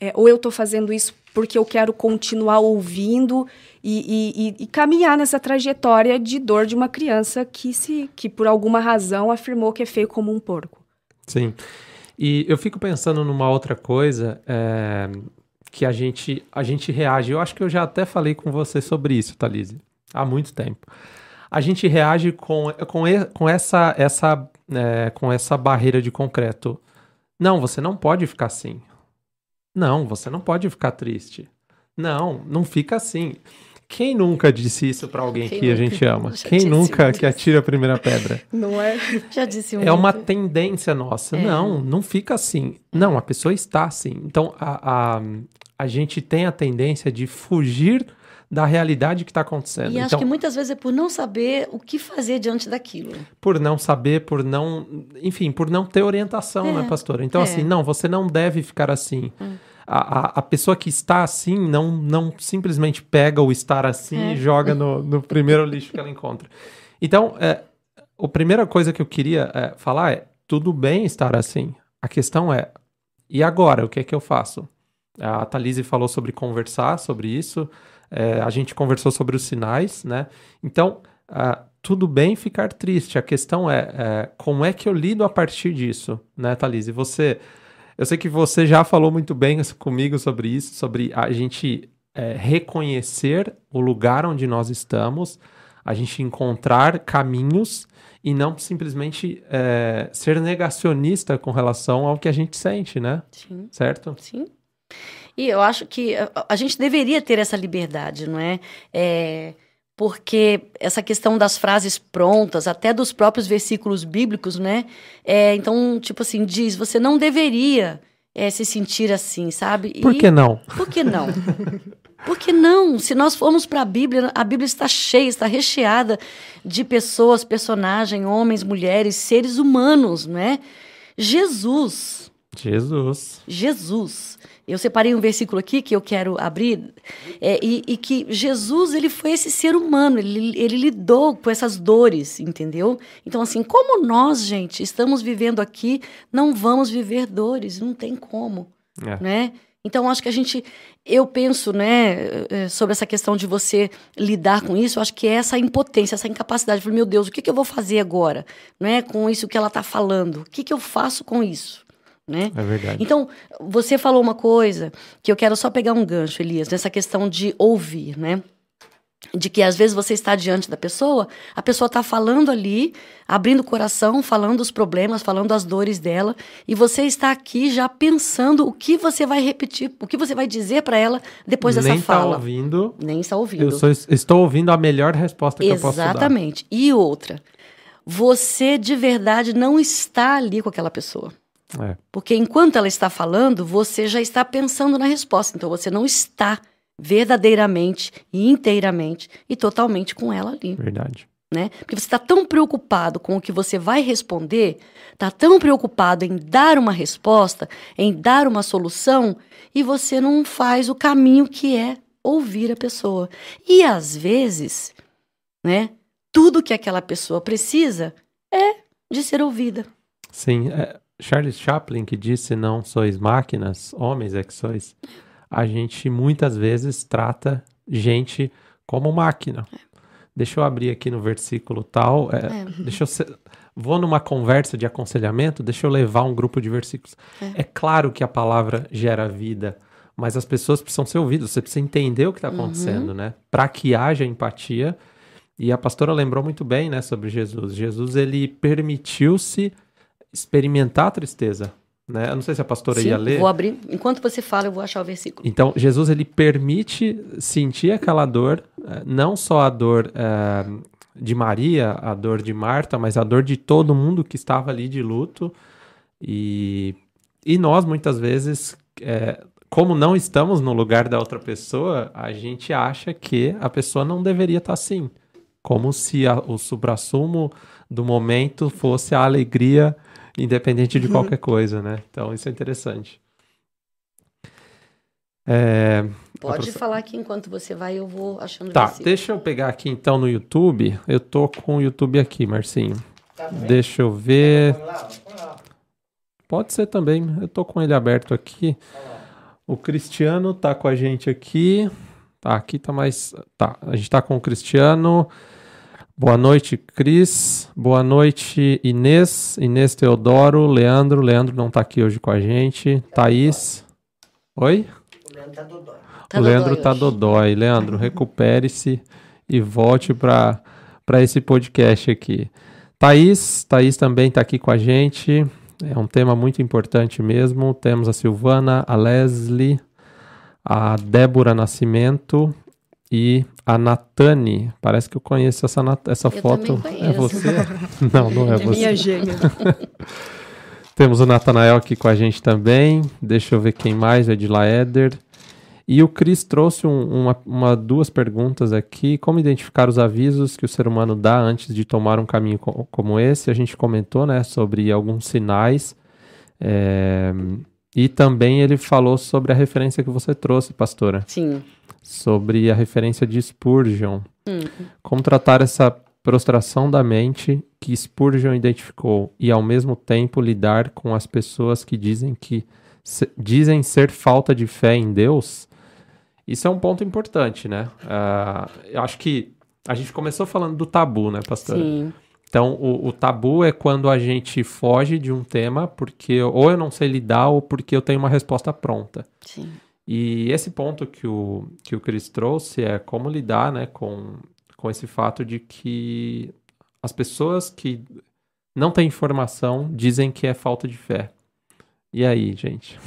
é, ou eu estou fazendo isso porque eu quero continuar ouvindo e, e, e, caminhar nessa trajetória de dor de uma criança que se que por alguma razão afirmou que é feio como um porco. Sim. E eu fico pensando numa outra coisa, é, que a gente, a gente reage. Eu acho que eu já até falei com você sobre isso, Thalise, há muito tempo. A gente reage com, com, com, essa, essa, é, com essa barreira de concreto. Não, você não pode ficar assim. Não, você não pode ficar triste. Não, não fica assim. Quem nunca disse isso para alguém Quem que nunca? a gente ama? Já Quem nunca que atira a primeira pedra? Não é? Já disse um É uma tendência nossa. É. Não, não fica assim. Não, a pessoa está assim. Então, a, a, a gente tem a tendência de fugir da realidade que está acontecendo. E então, acho que muitas vezes é por não saber o que fazer diante daquilo. Por não saber, por não. Enfim, por não ter orientação, né, é. né, pastora? Então, é. assim, não, você não deve ficar assim. Hum a, a pessoa que está assim não, não simplesmente pega o estar assim é. e joga no, no primeiro lixo que ela encontra. Então, é, a primeira coisa que eu queria é, falar é: tudo bem estar assim. A questão é, e agora? O que é que eu faço? A Thalise falou sobre conversar sobre isso, é, a gente conversou sobre os sinais, né? Então, uh, tudo bem ficar triste. A questão é, é, como é que eu lido a partir disso, né, Thalise? Você eu sei que você já falou muito bem comigo sobre isso, sobre a gente é, reconhecer o lugar onde nós estamos, a gente encontrar caminhos e não simplesmente é, ser negacionista com relação ao que a gente sente, né? Sim. Certo? Sim. E eu acho que a, a gente deveria ter essa liberdade, não é? é porque essa questão das frases prontas, até dos próprios versículos bíblicos, né? É, então, tipo assim, diz: você não deveria é, se sentir assim, sabe? Por que não? Por que não? Por que não? Se nós formos para a Bíblia, a Bíblia está cheia, está recheada de pessoas, personagens, homens, mulheres, seres humanos, não é? Jesus. Jesus. Jesus eu separei um versículo aqui que eu quero abrir, é, e, e, que Jesus ele foi esse ser humano, ele, ele lidou com essas dores, entendeu? Então, assim, como nós, gente, estamos vivendo aqui, não vamos viver dores, não tem como, é. né? Então, acho que a gente, eu penso, né, é, sobre essa questão de você lidar com isso, acho que é essa impotência, essa incapacidade. Falei, meu Deus, o que, que eu vou fazer agora, né, com isso que ela está falando? O que, que eu faço com isso? Né? É verdade. Então, você falou uma coisa que eu quero só pegar um gancho, Elias, nessa questão de ouvir, né? de que às vezes você está diante da pessoa, a pessoa está falando ali, abrindo o coração, falando os problemas, falando as dores dela, e você está aqui já pensando o que você vai repetir, o que você vai dizer para ela depois dessa Nem tá fala. Nem está ouvindo. Nem está ouvindo. Eu sou, estou ouvindo a melhor resposta que Exatamente. eu posso dar. Exatamente. E outra, você de verdade não está ali com aquela pessoa. É. Porque enquanto ela está falando, você já está pensando na resposta. Então você não está verdadeiramente e inteiramente e totalmente com ela ali. Verdade. Né? Porque você está tão preocupado com o que você vai responder, está tão preocupado em dar uma resposta, em dar uma solução, e você não faz o caminho que é ouvir a pessoa. E às vezes, né, tudo que aquela pessoa precisa é de ser ouvida. Sim, é Charles Chaplin que disse: Não sois máquinas, homens é que sois a gente muitas vezes trata gente como máquina. É. Deixa eu abrir aqui no versículo tal. É, é. Deixa eu ser, vou numa conversa de aconselhamento, deixa eu levar um grupo de versículos. É, é claro que a palavra gera vida, mas as pessoas precisam ser ouvidas. Você precisa entender o que está uhum. acontecendo, uhum. né? Para que haja empatia. E a pastora lembrou muito bem, né, sobre Jesus. Jesus ele permitiu-se experimentar a tristeza. Né? Eu não sei se a pastora Sim, ia ler. Vou abrir. Enquanto você fala, eu vou achar o versículo. Então, Jesus ele permite sentir aquela dor, eh, não só a dor é, de Maria, a dor de Marta, mas a dor de todo mundo que estava ali de luto. E, e nós, muitas vezes, é, como não estamos no lugar da outra pessoa, a gente acha que a pessoa não deveria estar assim. Como se a, o suprassumo do momento fosse a alegria independente de qualquer coisa, né? Então isso é interessante. É, Pode prof... falar aqui enquanto você vai, eu vou achando. Tá, deixa eu pegar aqui então no YouTube. Eu tô com o YouTube aqui, Marcinho. Tá deixa eu ver. Pode ser também. Eu tô com ele aberto aqui. O Cristiano tá com a gente aqui. Tá, aqui tá mais. Tá, a gente tá com o Cristiano. Boa noite, Cris. Boa noite, Inês. Inês Teodoro, Leandro. Leandro não está aqui hoje com a gente. Thaís. Oi? O Leandro tá dodói. Tá o Leandro dodói tá dodói. Leandro, recupere-se e volte para esse podcast aqui. Thaís, Thaís também está aqui com a gente. É um tema muito importante mesmo. Temos a Silvana, a Leslie, a Débora Nascimento e a Natane. Parece que eu conheço essa, essa eu foto. É você? não, não é, é você. Minha gêmea. Temos o Natanael aqui com a gente também. Deixa eu ver quem mais. É de Laeder. E o Cris trouxe um, uma, uma, duas perguntas aqui. Como identificar os avisos que o ser humano dá antes de tomar um caminho co como esse? A gente comentou né, sobre alguns sinais. É, e também ele falou sobre a referência que você trouxe, pastora. Sim sobre a referência de Spurgeon. Hum. Como tratar essa prostração da mente que Spurgeon identificou e ao mesmo tempo lidar com as pessoas que dizem que se, dizem ser falta de fé em Deus. Isso é um ponto importante, né? Uh, eu acho que a gente começou falando do tabu, né, pastor? Sim. Então, o, o, tabu é quando a gente foge de um tema porque ou eu não sei lidar ou porque eu tenho uma resposta pronta. Sim. E esse ponto que o, que o Chris trouxe é como lidar né, com, com esse fato de que as pessoas que não têm informação dizem que é falta de fé. E aí, gente?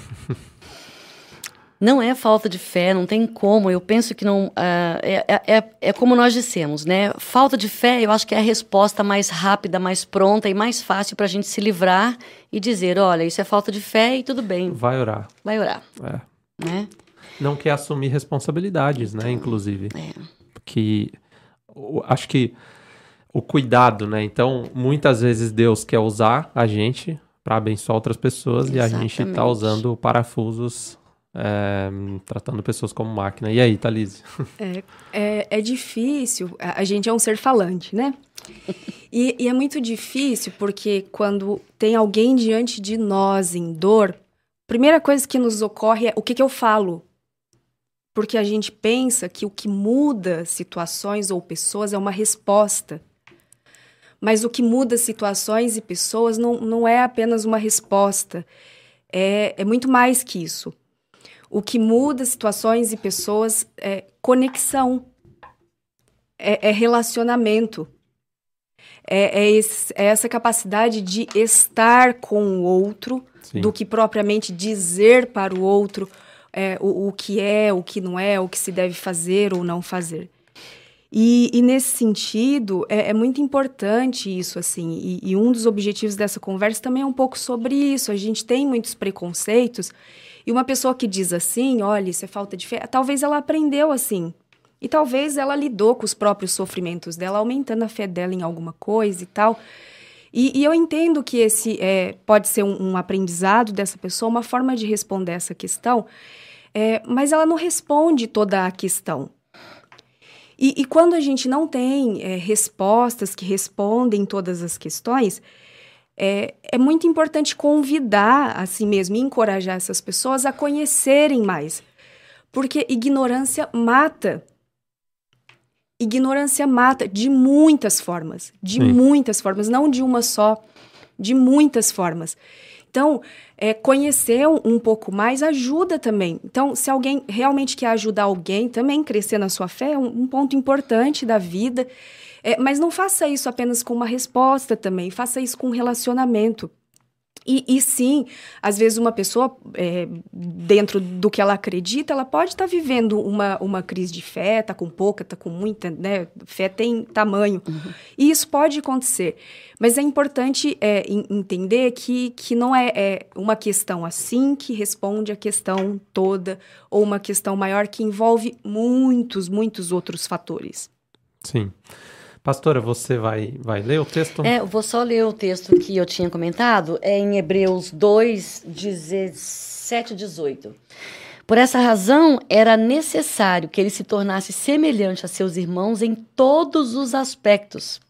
Não é falta de fé, não tem como. Eu penso que não. Uh, é, é, é como nós dissemos, né? Falta de fé, eu acho que é a resposta mais rápida, mais pronta e mais fácil para a gente se livrar e dizer: olha, isso é falta de fé e tudo bem. Vai orar. Vai orar. É né? Não quer assumir responsabilidades, né? Inclusive. É. Que acho que o cuidado, né? Então, muitas vezes Deus quer usar a gente para abençoar outras pessoas Exatamente. e a gente está usando parafusos é, tratando pessoas como máquina. E aí, Thalise? É, é, é, difícil, a gente é um ser falante, né? E, e, é muito difícil porque quando tem alguém diante de nós em dor, primeira coisa que nos ocorre é o que, que eu falo. Porque a gente pensa que o que muda situações ou pessoas é uma resposta. Mas o que muda situações e pessoas não, não é apenas uma resposta. É, é muito mais que isso. O que muda situações e pessoas é conexão. é, é relacionamento. É, é, esse, é, essa capacidade de estar com o outro, Sim. do que propriamente dizer para o outro é, o, o que é, o que não é, o que se deve fazer ou não fazer. E, e, nesse sentido, é, é, muito importante isso, assim, e, e, um dos objetivos dessa conversa também é um pouco sobre isso. A gente tem muitos preconceitos, e uma pessoa que diz assim, olha, isso é falta de fé, talvez ela aprendeu assim, e talvez ela lidou com os próprios sofrimentos dela, aumentando a fé dela em alguma coisa e tal. E, e eu entendo que esse é, pode ser um, um, aprendizado dessa pessoa, uma forma de responder essa questão, é, mas ela não responde toda a questão. E, e quando a gente não tem é, respostas que respondem todas as questões, é, é muito importante convidar a si mesmo e encorajar essas pessoas a conhecerem mais. Porque ignorância mata. Ignorância mata de muitas formas. De Sim. muitas formas, não de uma só. De muitas formas. Então, é, conhecer um, pouco mais ajuda também. Então, se alguém realmente quer ajudar alguém, também crescer na sua fé é um, um ponto importante da vida. É, mas não faça isso apenas com uma resposta também, faça isso com um relacionamento. E, e, sim, às vezes uma pessoa, é, dentro do que ela acredita, ela pode estar tá vivendo uma, uma crise de fé, está com pouca, está com muita, né? Fé tem tamanho. Uhum. E isso pode acontecer. Mas é importante é, entender que, que não é, é, uma questão assim que responde a questão toda, ou uma questão maior que envolve muitos, muitos outros fatores. Sim. Pastora, você vai, vai ler o texto? É, eu vou só ler o texto que eu tinha comentado, é em Hebreus 2, 17 e 18. Por essa razão, era necessário que ele se tornasse semelhante a seus irmãos em todos os aspectos,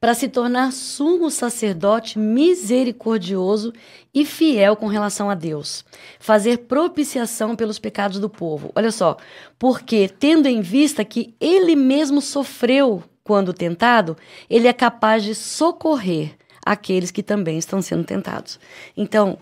para se tornar sumo sacerdote misericordioso e fiel com relação a Deus, fazer propiciação pelos pecados do povo. Olha só, porque tendo em vista que ele mesmo sofreu quando tentado, ele é capaz de socorrer aqueles que também estão sendo tentados. Então,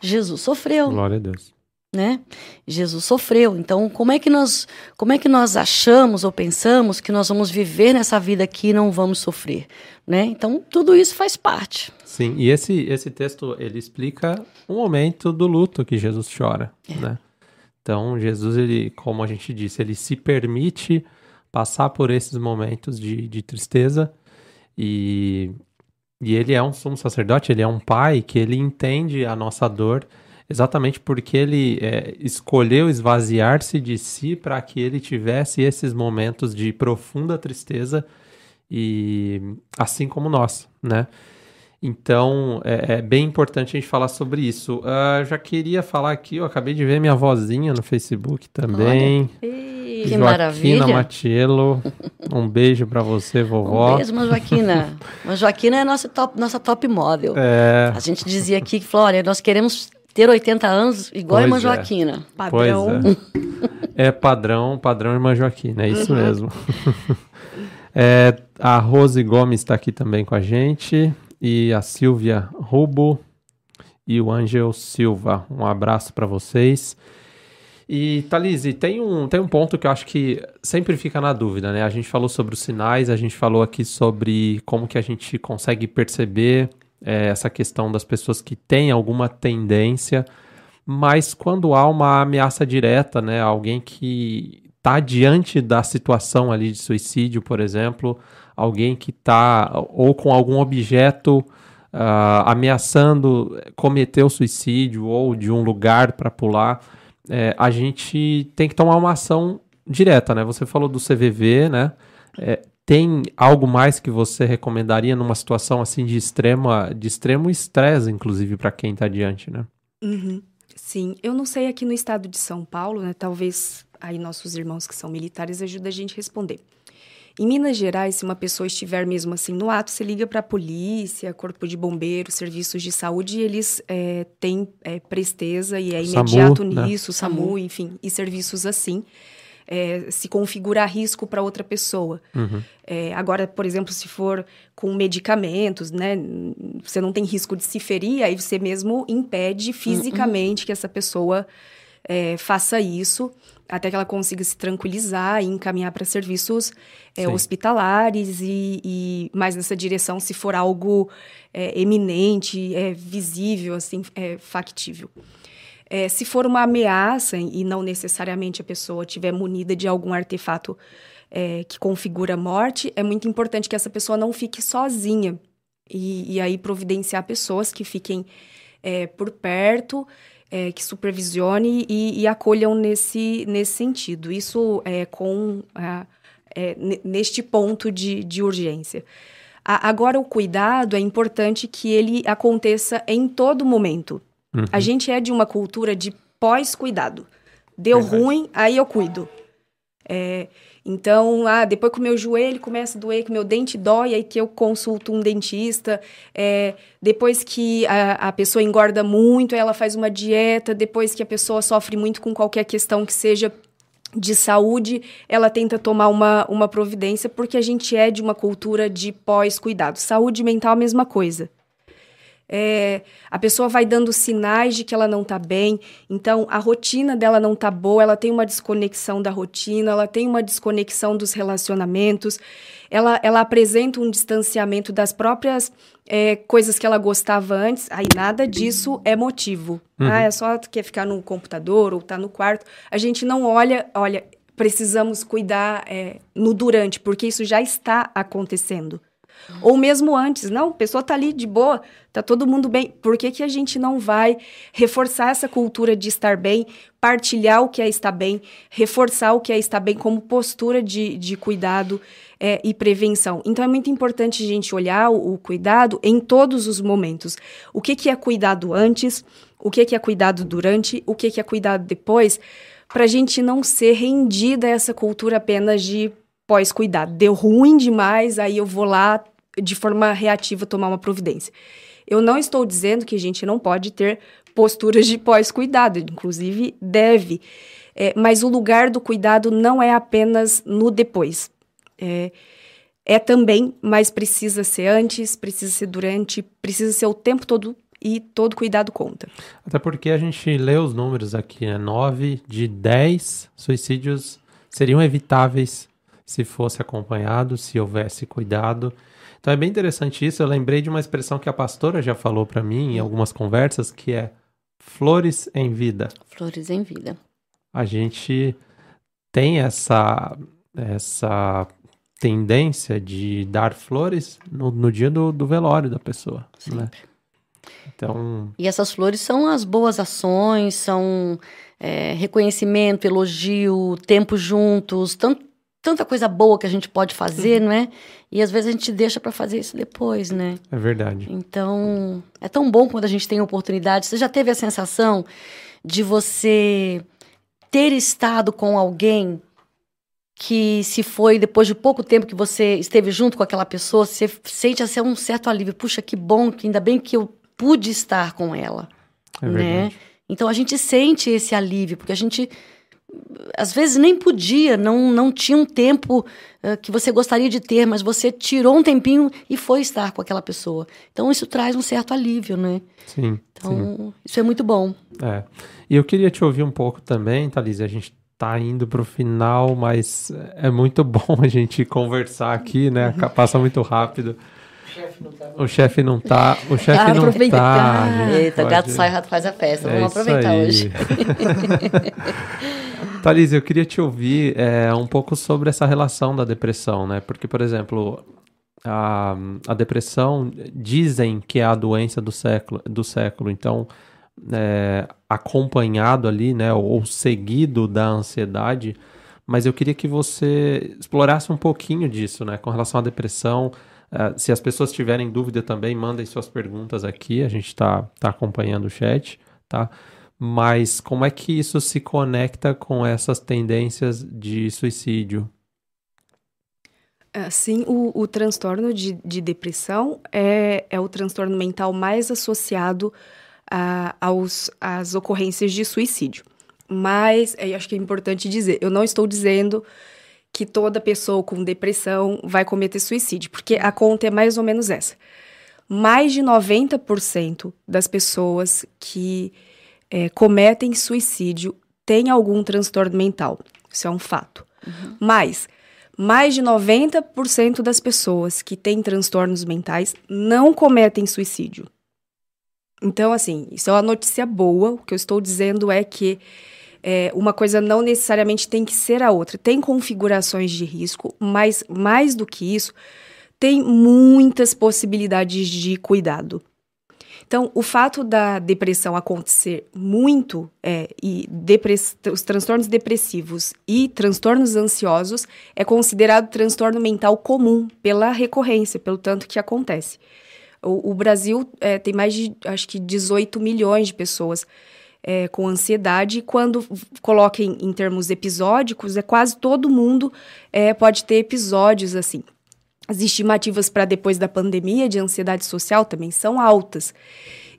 Jesus sofreu. Glória a Deus. Né? Jesus sofreu. Então, como é que nós, como é que nós achamos ou pensamos que nós vamos viver nessa vida aqui e não vamos sofrer, né? Então, tudo isso faz parte. Sim, e esse esse texto ele explica o momento do luto que Jesus chora, é. né? Então, Jesus ele, como a gente disse, ele se permite passar por esses momentos de, de tristeza e, e ele é um sumo sacerdote, ele é um pai que ele entende a nossa dor exatamente porque ele é, escolheu esvaziar-se de si para que ele tivesse esses momentos de profunda tristeza e assim como nós, né? Então é, é bem importante a gente falar sobre isso. Uh, já queria falar aqui, eu acabei de ver minha vozinha no Facebook também. Olha. Que Joaquina maravilha. Matiello, um beijo para você, vovó. Um beijo, uma Joaquina. Uma Joaquina é nossa top, nossa top model. É. A gente dizia aqui, Flória, nós queremos ter 80 anos igual pois a irmã é. Joaquina. Padrão. É. é. padrão, padrão irmã Joaquina, é isso uhum. mesmo. é, a Rose Gomes está aqui também com a gente. E a Silvia Rubo e o Ângel Silva. Um abraço para vocês. E, Thalise, tem um, tem um ponto que eu acho que sempre fica na dúvida, né? A gente falou sobre os sinais, a gente falou aqui sobre como que a gente consegue perceber é, essa questão das pessoas que têm alguma tendência, mas quando há uma ameaça direta, né? Alguém que está diante da situação ali de suicídio, por exemplo, alguém que está ou com algum objeto uh, ameaçando cometer o suicídio ou de um lugar para pular é, a gente tem que tomar uma ação direta, né? Você falou do CVV, né? É, tem algo mais que você recomendaria numa situação assim de extrema, de extremo estresse, inclusive para quem está diante, né? Uhum. Sim, eu não sei aqui no estado de São Paulo, né? Talvez aí nossos irmãos que são militares ajudem a gente a responder. Em Minas Gerais, se uma pessoa estiver mesmo assim no ato, você liga para a polícia, corpo de bombeiros, serviços de saúde, e eles é, têm é, presteza e é imediato SAMU, né? nisso, né? SAMU, enfim, e serviços assim. É, se configurar risco para outra pessoa. Uhum. É, agora, por exemplo, se for com medicamentos, né, você não tem risco de se ferir, aí você mesmo impede fisicamente uhum. que essa pessoa é, faça isso até que ela consiga se tranquilizar e encaminhar para serviços é, hospitalares e, e, mais nessa direção se for algo é, eminente, é, visível, assim, é, factível. É, se for uma ameaça e não necessariamente a pessoa tiver munida de algum artefato é, que configura a morte, é muito importante que essa pessoa não fique sozinha e, e aí providenciar pessoas que fiquem é, por perto é, que supervisione e, e, acolham nesse, nesse sentido. Isso é com é, neste ponto de, de urgência. A, agora, o cuidado é importante que ele aconteça em todo momento. Uhum. A gente é de uma cultura de pós-cuidado. Deu Verdade. ruim, aí eu cuido. É, então, ah, depois que o meu joelho começa a doer, que o meu dente dói, aí que eu consulto um dentista. É, depois que a, a pessoa engorda muito, ela faz uma dieta. Depois que a pessoa sofre muito com qualquer questão que seja de saúde, ela tenta tomar uma, uma providência, porque a gente é de uma cultura de pós-cuidado. Saúde mental, a mesma coisa. É, a pessoa vai dando sinais de que ela não está bem, então a rotina dela não está boa, ela tem uma desconexão da rotina, ela tem uma desconexão dos relacionamentos, ela, ela apresenta um distanciamento das próprias é, coisas que ela gostava antes, aí nada disso é motivo. Uhum. Ah, é só quer ficar no computador ou tá no quarto. A gente não olha, olha, precisamos cuidar é, no durante, porque isso já está acontecendo. Ou mesmo antes, não, a pessoa tá ali de boa, tá todo mundo bem. Por que, que a gente não vai reforçar essa cultura de estar bem, partilhar o que é estar bem, reforçar o que é estar bem como postura de, de cuidado é, e prevenção? Então é muito importante a gente olhar o, o cuidado em todos os momentos. O que, que é cuidado antes, o que, que é cuidado durante, o que, que é cuidado depois, para a gente não ser rendida a essa cultura apenas de pós-cuidado. Deu ruim demais, aí eu vou lá de forma reativa tomar uma providência. Eu não estou dizendo que a gente não pode ter posturas de pós-cuidado, inclusive deve. É, mas o lugar do cuidado não é apenas no depois. É, é também, mas precisa ser antes, precisa ser durante, precisa ser o tempo todo e todo cuidado conta. Até porque a gente lê os números aqui, né? 9 de 10 suicídios seriam evitáveis se fosse acompanhado, se houvesse cuidado. Então é bem interessante isso. Eu lembrei de uma expressão que a pastora já falou para mim em algumas conversas, que é flores em vida. Flores em vida. A gente tem essa essa tendência de dar flores no, no dia do, do, velório da pessoa, Sempre. né? Então... E essas flores são as boas ações, são é, reconhecimento, elogio, tempo juntos, tanto tanta coisa boa que a gente pode fazer, uhum. não é? E às vezes a gente deixa para fazer isso depois, né? É verdade. Então, é tão bom quando a gente tem oportunidade. Você já teve a sensação de você ter estado com alguém que se foi depois de pouco tempo que você esteve junto com aquela pessoa, você sente assim, um certo alívio. Puxa, que bom, que ainda bem que eu pude estar com ela, é né? Verdade. Então a gente sente esse alívio, porque a gente às vezes nem podia, não, não tinha um tempo uh, que você gostaria de ter, mas você tirou um tempinho e foi estar com aquela pessoa. Então isso traz um certo alívio, né? Sim. Então sim. isso é muito bom. É. E eu queria te ouvir um pouco também, Thalise, a gente tá indo para o final, mas é muito bom a gente conversar aqui, né? Passa muito rápido. O chefe não tá. O chefe ah, não tá. Eita, pode... gato sai, rato faz a festa. É Vamos aproveitar aí. hoje. Thalys, eu queria te ouvir é, um pouco sobre essa relação da depressão, né? Porque, por exemplo, a, a depressão dizem que é a doença do século, do século então, é, acompanhado ali, né, ou seguido da ansiedade, mas eu queria que você explorasse um pouquinho disso, né, com relação à depressão. Uh, se as pessoas tiverem dúvida também, mandem suas perguntas aqui, a gente está tá acompanhando o chat, tá? Mas como é que isso se conecta com essas tendências de suicídio? Sim, o, o transtorno de, de, depressão é, é o transtorno mental mais associado a, aos, às ocorrências de suicídio. Mas, acho que é importante dizer, eu não estou dizendo que toda pessoa com depressão vai cometer suicídio, porque a conta é mais ou menos essa. Mais de 90% das pessoas que é, cometem suicídio tem algum transtorno mental. Isso é um fato. Uhum. Mas mais de 90% das pessoas que têm transtornos mentais não cometem suicídio. Então, assim, isso é uma notícia boa. O que eu estou dizendo é que é, uma coisa não necessariamente tem que ser a outra. Tem configurações de risco, mas mais do que isso, tem muitas possibilidades de cuidado. Então, o fato da depressão acontecer muito é, e os transtornos depressivos e transtornos ansiosos é considerado transtorno mental comum pela recorrência, pelo tanto que acontece. O, o Brasil é, tem mais de, acho que, 18 milhões de pessoas é, com ansiedade. Quando coloca em, em, termos episódicos, é quase todo mundo é, pode ter episódios assim. As estimativas para depois da pandemia de ansiedade social também são altas.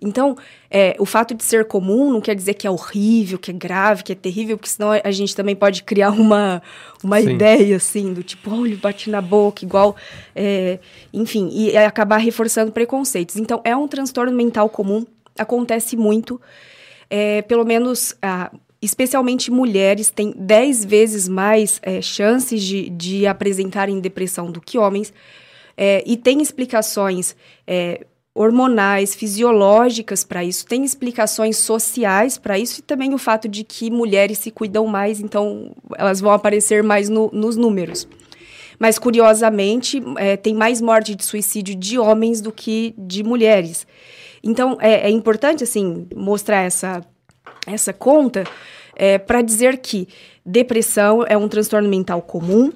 Então, é, o fato de ser comum não quer dizer que é horrível, que é grave, que é terrível, porque senão a gente também pode criar uma, uma ideia, assim, do tipo, olha, bate na boca, igual. É, enfim, e acabar reforçando preconceitos. Então, é um transtorno mental comum, acontece muito. É, pelo menos. Ah, especialmente mulheres têm 10 vezes mais é, chances de, de apresentarem depressão do que homens. É, e tem explicações é, hormonais, fisiológicas para isso, tem explicações sociais para isso e também o fato de que mulheres se cuidam mais, então elas vão aparecer mais no, nos números. Mas, curiosamente, é, tem mais morte de suicídio de homens do que de mulheres. Então, é, é importante, assim, mostrar essa essa conta é, para dizer que depressão é um transtorno mental comum,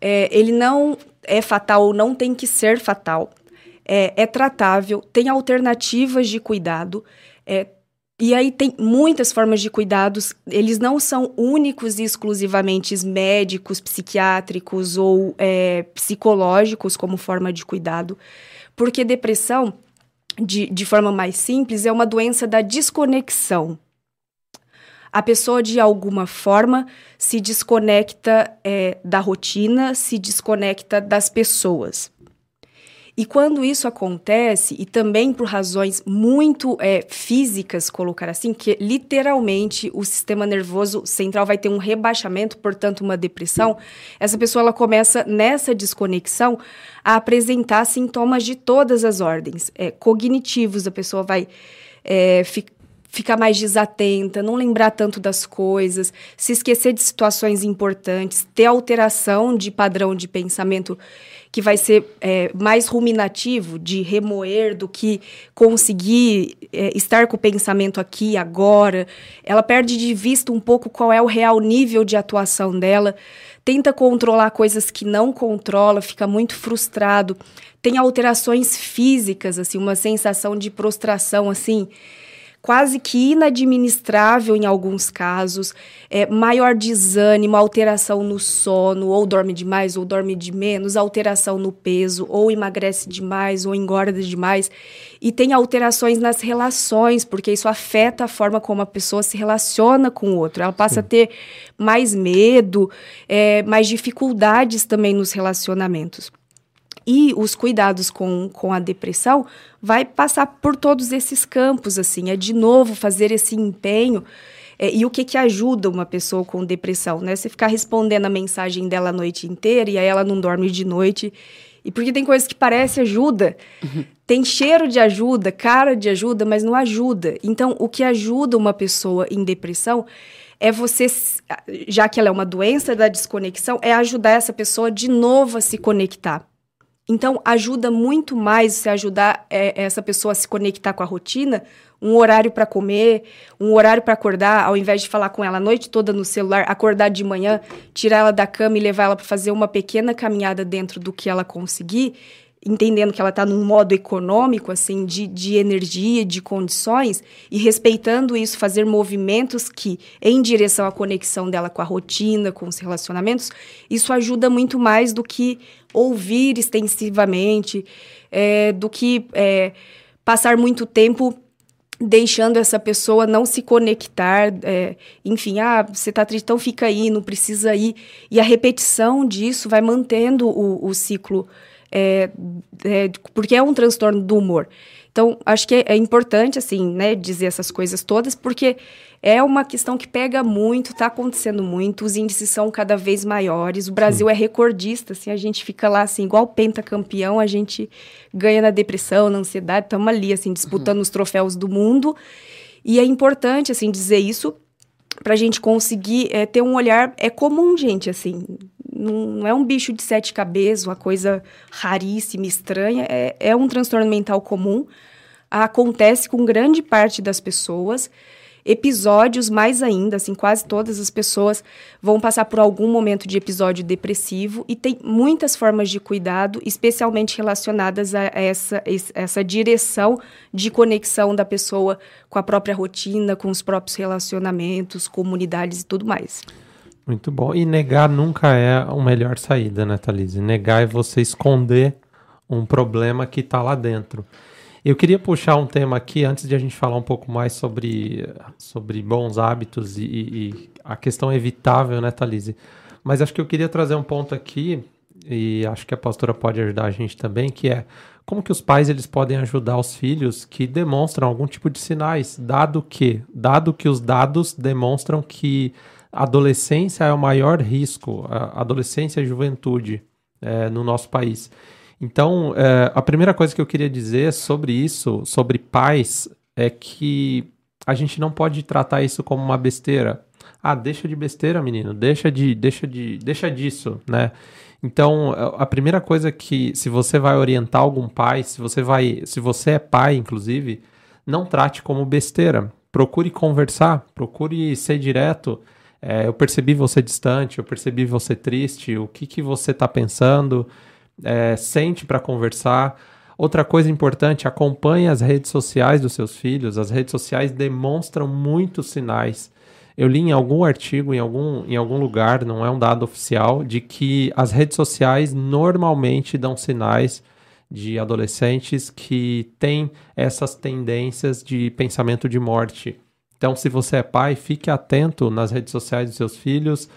é, ele não é fatal ou não tem que ser fatal, é, é tratável, tem alternativas de cuidado, é, e aí tem muitas formas de cuidados, eles não são únicos e exclusivamente médicos, psiquiátricos ou é, psicológicos como forma de cuidado, porque depressão, de, de forma mais simples, é uma doença da desconexão a pessoa de alguma forma se desconecta é, da rotina, se desconecta das pessoas. E quando isso acontece, e também por razões muito é, físicas, colocar assim, que literalmente o sistema nervoso central vai ter um rebaixamento, portanto, uma depressão, essa pessoa ela começa nessa desconexão a apresentar sintomas de todas as ordens. É, cognitivos, a pessoa vai é, ficar ficar mais desatenta, não lembrar tanto das coisas, se esquecer de situações importantes, ter alteração de padrão de pensamento que vai ser é, mais ruminativo, de remoer do que conseguir é, estar com o pensamento aqui agora. Ela perde de vista um pouco qual é o real nível de atuação dela, tenta controlar coisas que não controla, fica muito frustrado. Tem alterações físicas, assim, uma sensação de prostração, assim, quase que inadministrável em alguns casos, é, maior desânimo, alteração no sono, ou dorme demais ou dorme de menos, alteração no peso, ou emagrece demais ou engorda demais. E tem alterações nas relações, porque isso afeta a forma como a pessoa se relaciona com o outro. Ela passa a ter mais medo, é, mais dificuldades também nos relacionamentos. E os cuidados com, com a depressão vai passar por todos esses campos, assim, é de novo fazer esse empenho. É, e o que, que ajuda uma pessoa com depressão, né? Você ficar respondendo a mensagem dela a noite inteira e aí ela não dorme de noite. E porque tem coisas que parece ajuda, uhum. tem cheiro de ajuda, cara de ajuda, mas não ajuda. Então, o que ajuda uma pessoa em depressão é você, já que ela é uma doença da desconexão, é ajudar essa pessoa de novo a se conectar. Então, ajuda muito mais você ajudar é, essa pessoa a se conectar com a rotina, um horário para comer, um horário para acordar, ao invés de falar com ela a noite toda no celular, acordar de manhã, tirar ela da cama e levar ela para fazer uma pequena caminhada dentro do que ela conseguir, entendendo que ela está num modo econômico, assim, de, de energia, de condições, e respeitando isso, fazer movimentos que, em direção à conexão dela com a rotina, com os relacionamentos, isso ajuda muito mais do que ouvir extensivamente, é, do que é, passar muito tempo deixando essa pessoa não se conectar, é, enfim, ah, você tá triste, então fica aí, não precisa ir. E a repetição disso vai mantendo o, o ciclo é, é, porque é um transtorno do humor. Então, acho que é, é importante, assim, né, dizer essas coisas todas, porque é uma questão que pega muito, está acontecendo muito, os índices são cada vez maiores, o Brasil Sim. é recordista, assim, a gente fica lá, assim, igual pentacampeão, a gente ganha na depressão, na ansiedade, estamos ali, assim, disputando uhum. os troféus do mundo, e é importante, assim, dizer isso para a gente conseguir é, ter um olhar, é comum, gente, assim, não, é um bicho de sete cabeças, uma coisa raríssima, estranha, é, é um transtorno mental comum, acontece com grande parte das pessoas, episódios mais ainda, assim, quase todas as pessoas vão passar por algum momento de episódio depressivo e tem muitas formas de cuidado, especialmente relacionadas a essa, essa direção de conexão da pessoa com a própria rotina, com os próprios relacionamentos, comunidades e tudo mais. Muito bom. E negar nunca é a melhor saída, né, Thalise? Negar é você esconder um problema que está lá dentro. Eu queria puxar um tema aqui, antes de a gente falar um pouco mais sobre, sobre bons hábitos e, e a questão evitável, né, Thalise? Mas acho que eu queria trazer um ponto aqui, e acho que a pastora pode ajudar a gente também, que é como que os pais eles podem ajudar os filhos que demonstram algum tipo de sinais, dado que, dado que os dados demonstram que adolescência é o maior risco, adolescência e juventude é, no nosso país. Então, é, a primeira coisa que eu queria dizer sobre isso, sobre pais, é que a gente não pode tratar isso como uma besteira. Ah, deixa de besteira, menino, deixa de, deixa de, deixa disso, né? Então, a primeira coisa que, se você vai orientar algum pai, se você vai, se você é pai, inclusive, não trate como besteira. Procure conversar, procure ser direto. É, eu percebi você distante, eu percebi você triste. O que que você está pensando? é, sente para conversar. Outra coisa importante, acompanhe as redes sociais dos seus filhos. As redes sociais demonstram muitos sinais. Eu li em algum artigo, em algum, em algum lugar, não é um dado oficial, de que as redes sociais normalmente dão sinais de adolescentes que têm essas tendências de pensamento de morte. Então, se você é pai, fique atento nas redes sociais dos seus filhos.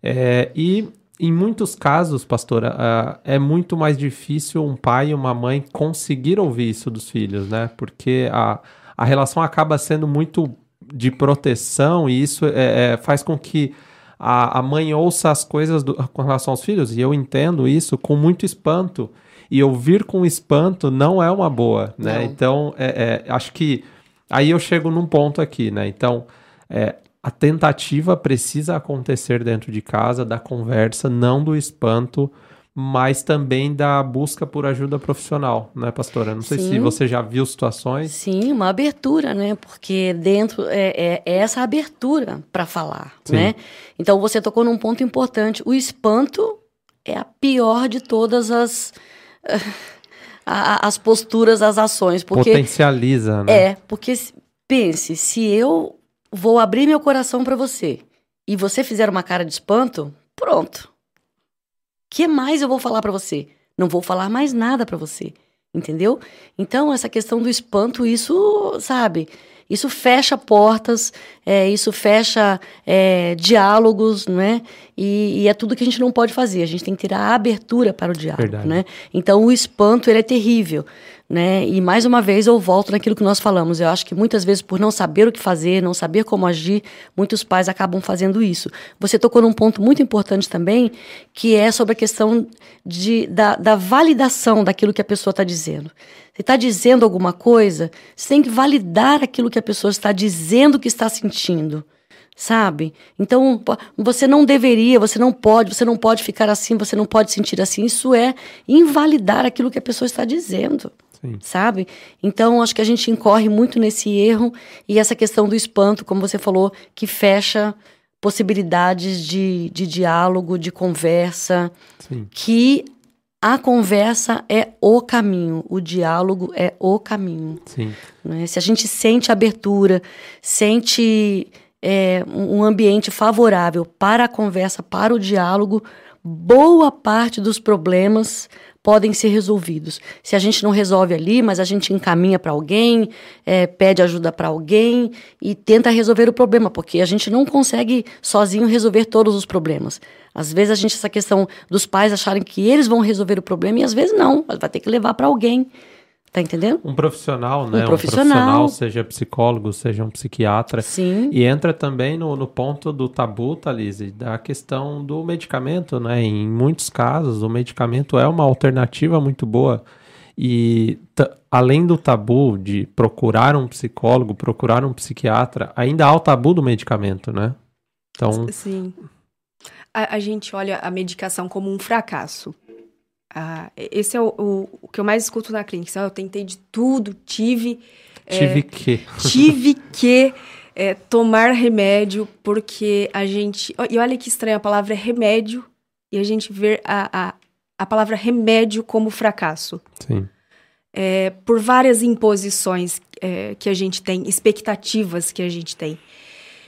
É, e em muitos casos, pastora, é muito mais difícil um pai e uma mãe conseguir ouvir isso dos filhos, né? Porque a, a relação acaba sendo muito de proteção e isso é, é, faz com que a, a mãe ouça as coisas do, com relação aos filhos, e eu entendo isso com muito espanto. E ouvir com espanto não é uma boa, né? Não. Então, é, é, acho que aí eu chego num ponto aqui, né? Então, é, a tentativa precisa acontecer dentro de casa, da conversa, não do espanto, mas também da busca por ajuda profissional, né, pastora? Não sei Sim. se você já viu situações. Sim, uma abertura, né? Porque dentro é, é, é essa abertura para falar, Sim. né? Então você tocou num ponto importante. O espanto é a pior de todas as as posturas, as ações, porque potencializa, né? É, porque pense, se eu vou abrir meu coração para você e você fizer uma cara de espanto, pronto. Que mais eu vou falar para você? Não vou falar mais nada para você, entendeu? Então essa questão do espanto, isso, sabe? Isso fecha portas, é, isso fecha é, diálogos, não é? E, e, é tudo que a gente não pode fazer. A gente tem que ter a abertura para o diálogo, Verdade. né? Então o espanto ele é terrível né? E mais uma vez eu volto naquilo que nós falamos. Eu acho que muitas vezes por não saber o que fazer, não saber como agir, muitos pais acabam fazendo isso. Você tocou num ponto muito importante também, que é sobre a questão de, da, da validação daquilo que a pessoa está dizendo. Você está dizendo alguma coisa, você tem que validar aquilo que a pessoa está dizendo que está sentindo sabe? Então, você não deveria, você não pode, você não pode ficar assim, você não pode sentir assim. Isso é invalidar aquilo que a pessoa está dizendo. Sim. sabe? Então, acho que a gente incorre muito nesse erro e essa questão do espanto, como você falou, que fecha possibilidades de, de diálogo, de conversa, Sim. que a conversa é o caminho, o diálogo é o caminho. Né? Se a gente sente abertura, sente é, um ambiente favorável para a conversa, para o diálogo, boa parte dos problemas podem ser resolvidos. Se a gente não resolve ali, mas a gente encaminha para alguém, é, pede ajuda para alguém e tenta resolver o problema, porque a gente não consegue sozinho resolver todos os problemas. Às vezes a gente essa questão dos pais acharem que eles vão resolver o problema e às vezes não, vai ter que levar para alguém. Tá entendendo? Um profissional, né? Um profissional. um profissional. seja psicólogo, seja um psiquiatra. Sim. E entra também no, no ponto do tabu, Thalise, da questão do medicamento, né? Em muitos casos, o medicamento é uma alternativa muito boa. E além do tabu de procurar um psicólogo, procurar um psiquiatra, ainda há o tabu do medicamento, né? Então. Sim. A, a gente olha a medicação como um fracasso. Ah, esse é o, o, o, que eu mais escuto na clínica. Eu tentei de tudo, tive. Tive é, que. Tive que é, tomar remédio, porque a gente. E olha que estranho, a palavra é remédio, e a gente vê a, a, a palavra remédio como fracasso. Sim. É, por várias imposições é, que a gente tem, expectativas que a gente tem,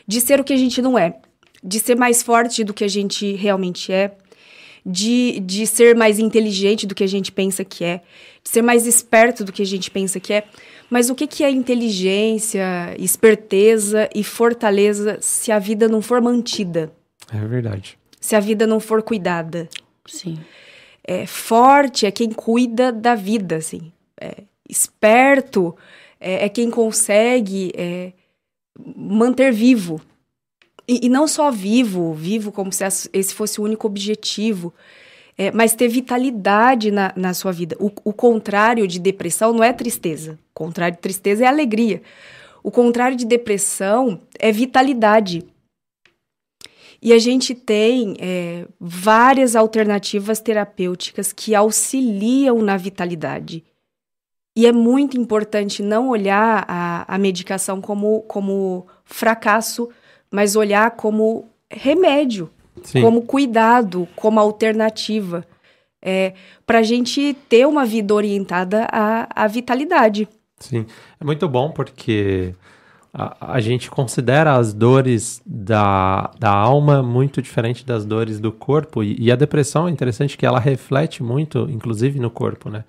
de ser o que a gente não é, de ser mais forte do que a gente realmente é, de, de ser mais inteligente do que a gente pensa que é, de ser mais esperto do que a gente pensa que é. Mas o que, que é inteligência, esperteza e fortaleza se a vida não for mantida? É verdade. Se a vida não for cuidada. Sim. É, forte é quem cuida da vida, assim. É, esperto é, é, quem consegue é, manter vivo e, e, não só vivo, vivo como se esse fosse o único objetivo, é, mas ter vitalidade na, na sua vida. O, o contrário de depressão não é tristeza. O contrário de tristeza é alegria. O contrário de depressão é vitalidade. E a gente tem é, várias alternativas terapêuticas que auxiliam na vitalidade. E é muito importante não olhar a, a medicação como, como fracasso mas olhar como remédio, Sim. como cuidado, como alternativa, é, para a gente ter uma vida orientada à, à vitalidade. Sim, é muito bom porque a, a, gente considera as dores da, da alma muito diferente das dores do corpo, e, e, a depressão é interessante que ela reflete muito, inclusive no corpo, né?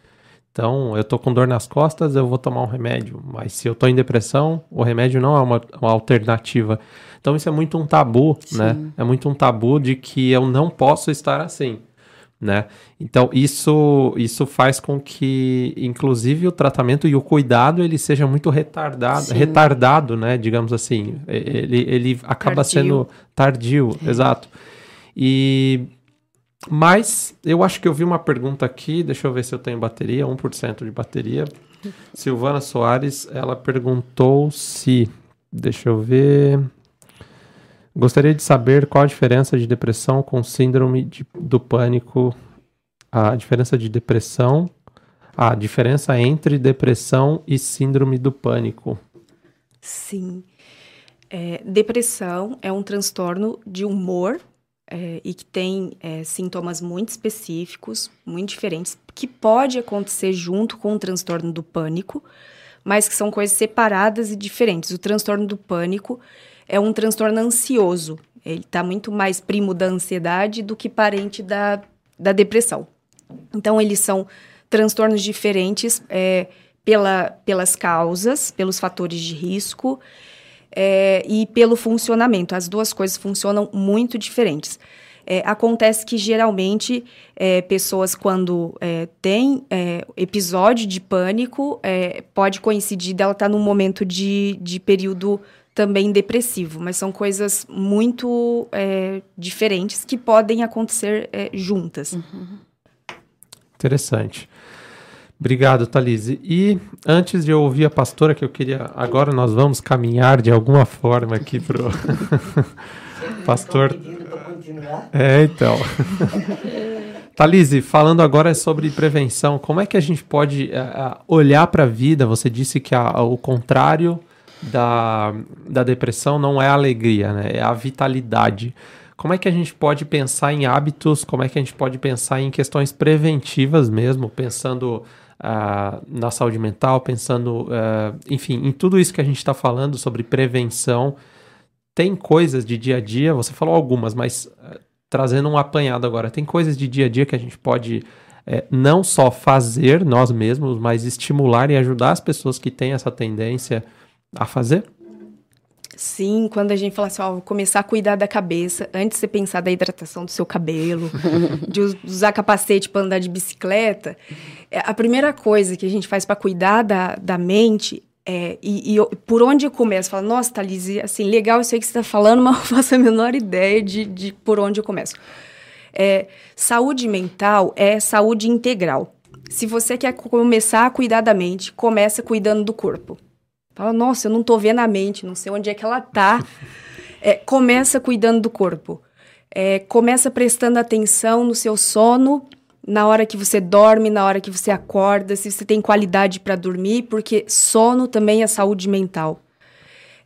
Então, eu tô com dor nas costas, eu vou tomar um remédio, mas se eu tô em depressão, o remédio não é uma, uma alternativa. Então isso é muito um tabu, Sim. né? É muito um tabu de que eu não posso estar assim, né? Então isso isso faz com que, inclusive, o tratamento e o cuidado ele seja muito retardado, Sim. retardado, né? Digamos assim, ele, ele acaba tardio. sendo tardio, é. exato. E mas eu acho que eu vi uma pergunta aqui, deixa eu ver se eu tenho bateria, 1% de bateria. Silvana Soares, ela perguntou se, deixa eu ver, Gostaria de saber qual a diferença de depressão com síndrome de, do pânico, a diferença de depressão, a diferença entre depressão e síndrome do pânico. Sim. É, depressão é um transtorno de humor é, e que tem é, sintomas muito específicos, muito diferentes, que pode acontecer junto com o transtorno do pânico, mas que são coisas separadas e diferentes. O transtorno do pânico é um transtorno ansioso. Ele está muito mais primo da ansiedade do que parente da, da depressão. Então, eles são transtornos diferentes é, pela, pelas causas, pelos fatores de risco é, e pelo funcionamento. As duas coisas funcionam muito diferentes. É, acontece que geralmente é, pessoas quando é, têm é, episódio de pânico é, pode coincidir dela estar tá num momento de, de período também depressivo, mas são coisas muito é, diferentes que podem acontecer juntas. Uhum. Interessante. Obrigado, Thalise. E antes de eu ouvir a pastora, que eu queria. Agora nós vamos caminhar de alguma forma aqui para o pastor. É, então. Thalise, falando agora sobre prevenção, como é que a gente pode uh, olhar para a vida? Você disse que a, o contrário da, da depressão não é a alegria, né? É a vitalidade. Como é que a gente pode pensar em hábitos? Como é que a gente pode pensar em questões preventivas mesmo, pensando uh, na saúde mental, pensando, uh, enfim, em tudo isso que a gente está falando sobre prevenção? Tem coisas de dia a dia, você falou algumas, mas uh, trazendo um apanhado agora, tem coisas de dia a dia que a gente pode é, não só fazer nós mesmos, mas estimular e ajudar as pessoas que têm essa tendência a fazer? Sim, quando a gente fala assim, ó, vou começar a cuidar da cabeça, antes de você pensar da hidratação do seu cabelo, de usar capacete para andar de bicicleta, é, a primeira coisa que a gente faz para cuidar da, da mente é, e, e, por onde eu começo? Fala, nossa, Thalise, assim, legal isso aí que você está falando, mas eu faço a menor ideia de, de por onde eu começo. É, saúde mental é saúde integral. Se você quer começar a cuidar da mente, começa cuidando do corpo. Fala, nossa, eu não tô vendo a mente, não sei onde é que ela tá. É, começa cuidando do corpo. É, começa prestando atenção no seu sono, na hora que você dorme, na hora que você acorda, se você tem qualidade para dormir, porque sono também é saúde mental.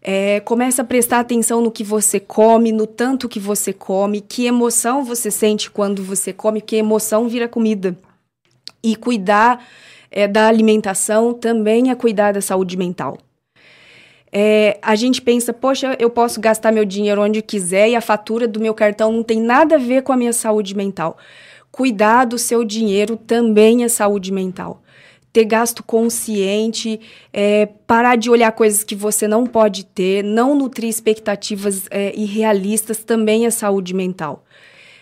É, começa a prestar atenção no que você come, no tanto que você come, que emoção você sente quando você come, que emoção vira comida. E cuidar é, da alimentação também é cuidar da saúde mental. É, a gente pensa, poxa, eu posso gastar meu dinheiro onde quiser e a fatura do meu cartão não tem nada a ver com a minha saúde mental. Cuidar do seu dinheiro também é saúde mental ter gasto consciente, é, parar de olhar coisas que você não pode ter, não nutrir expectativas é, irrealistas também é saúde mental.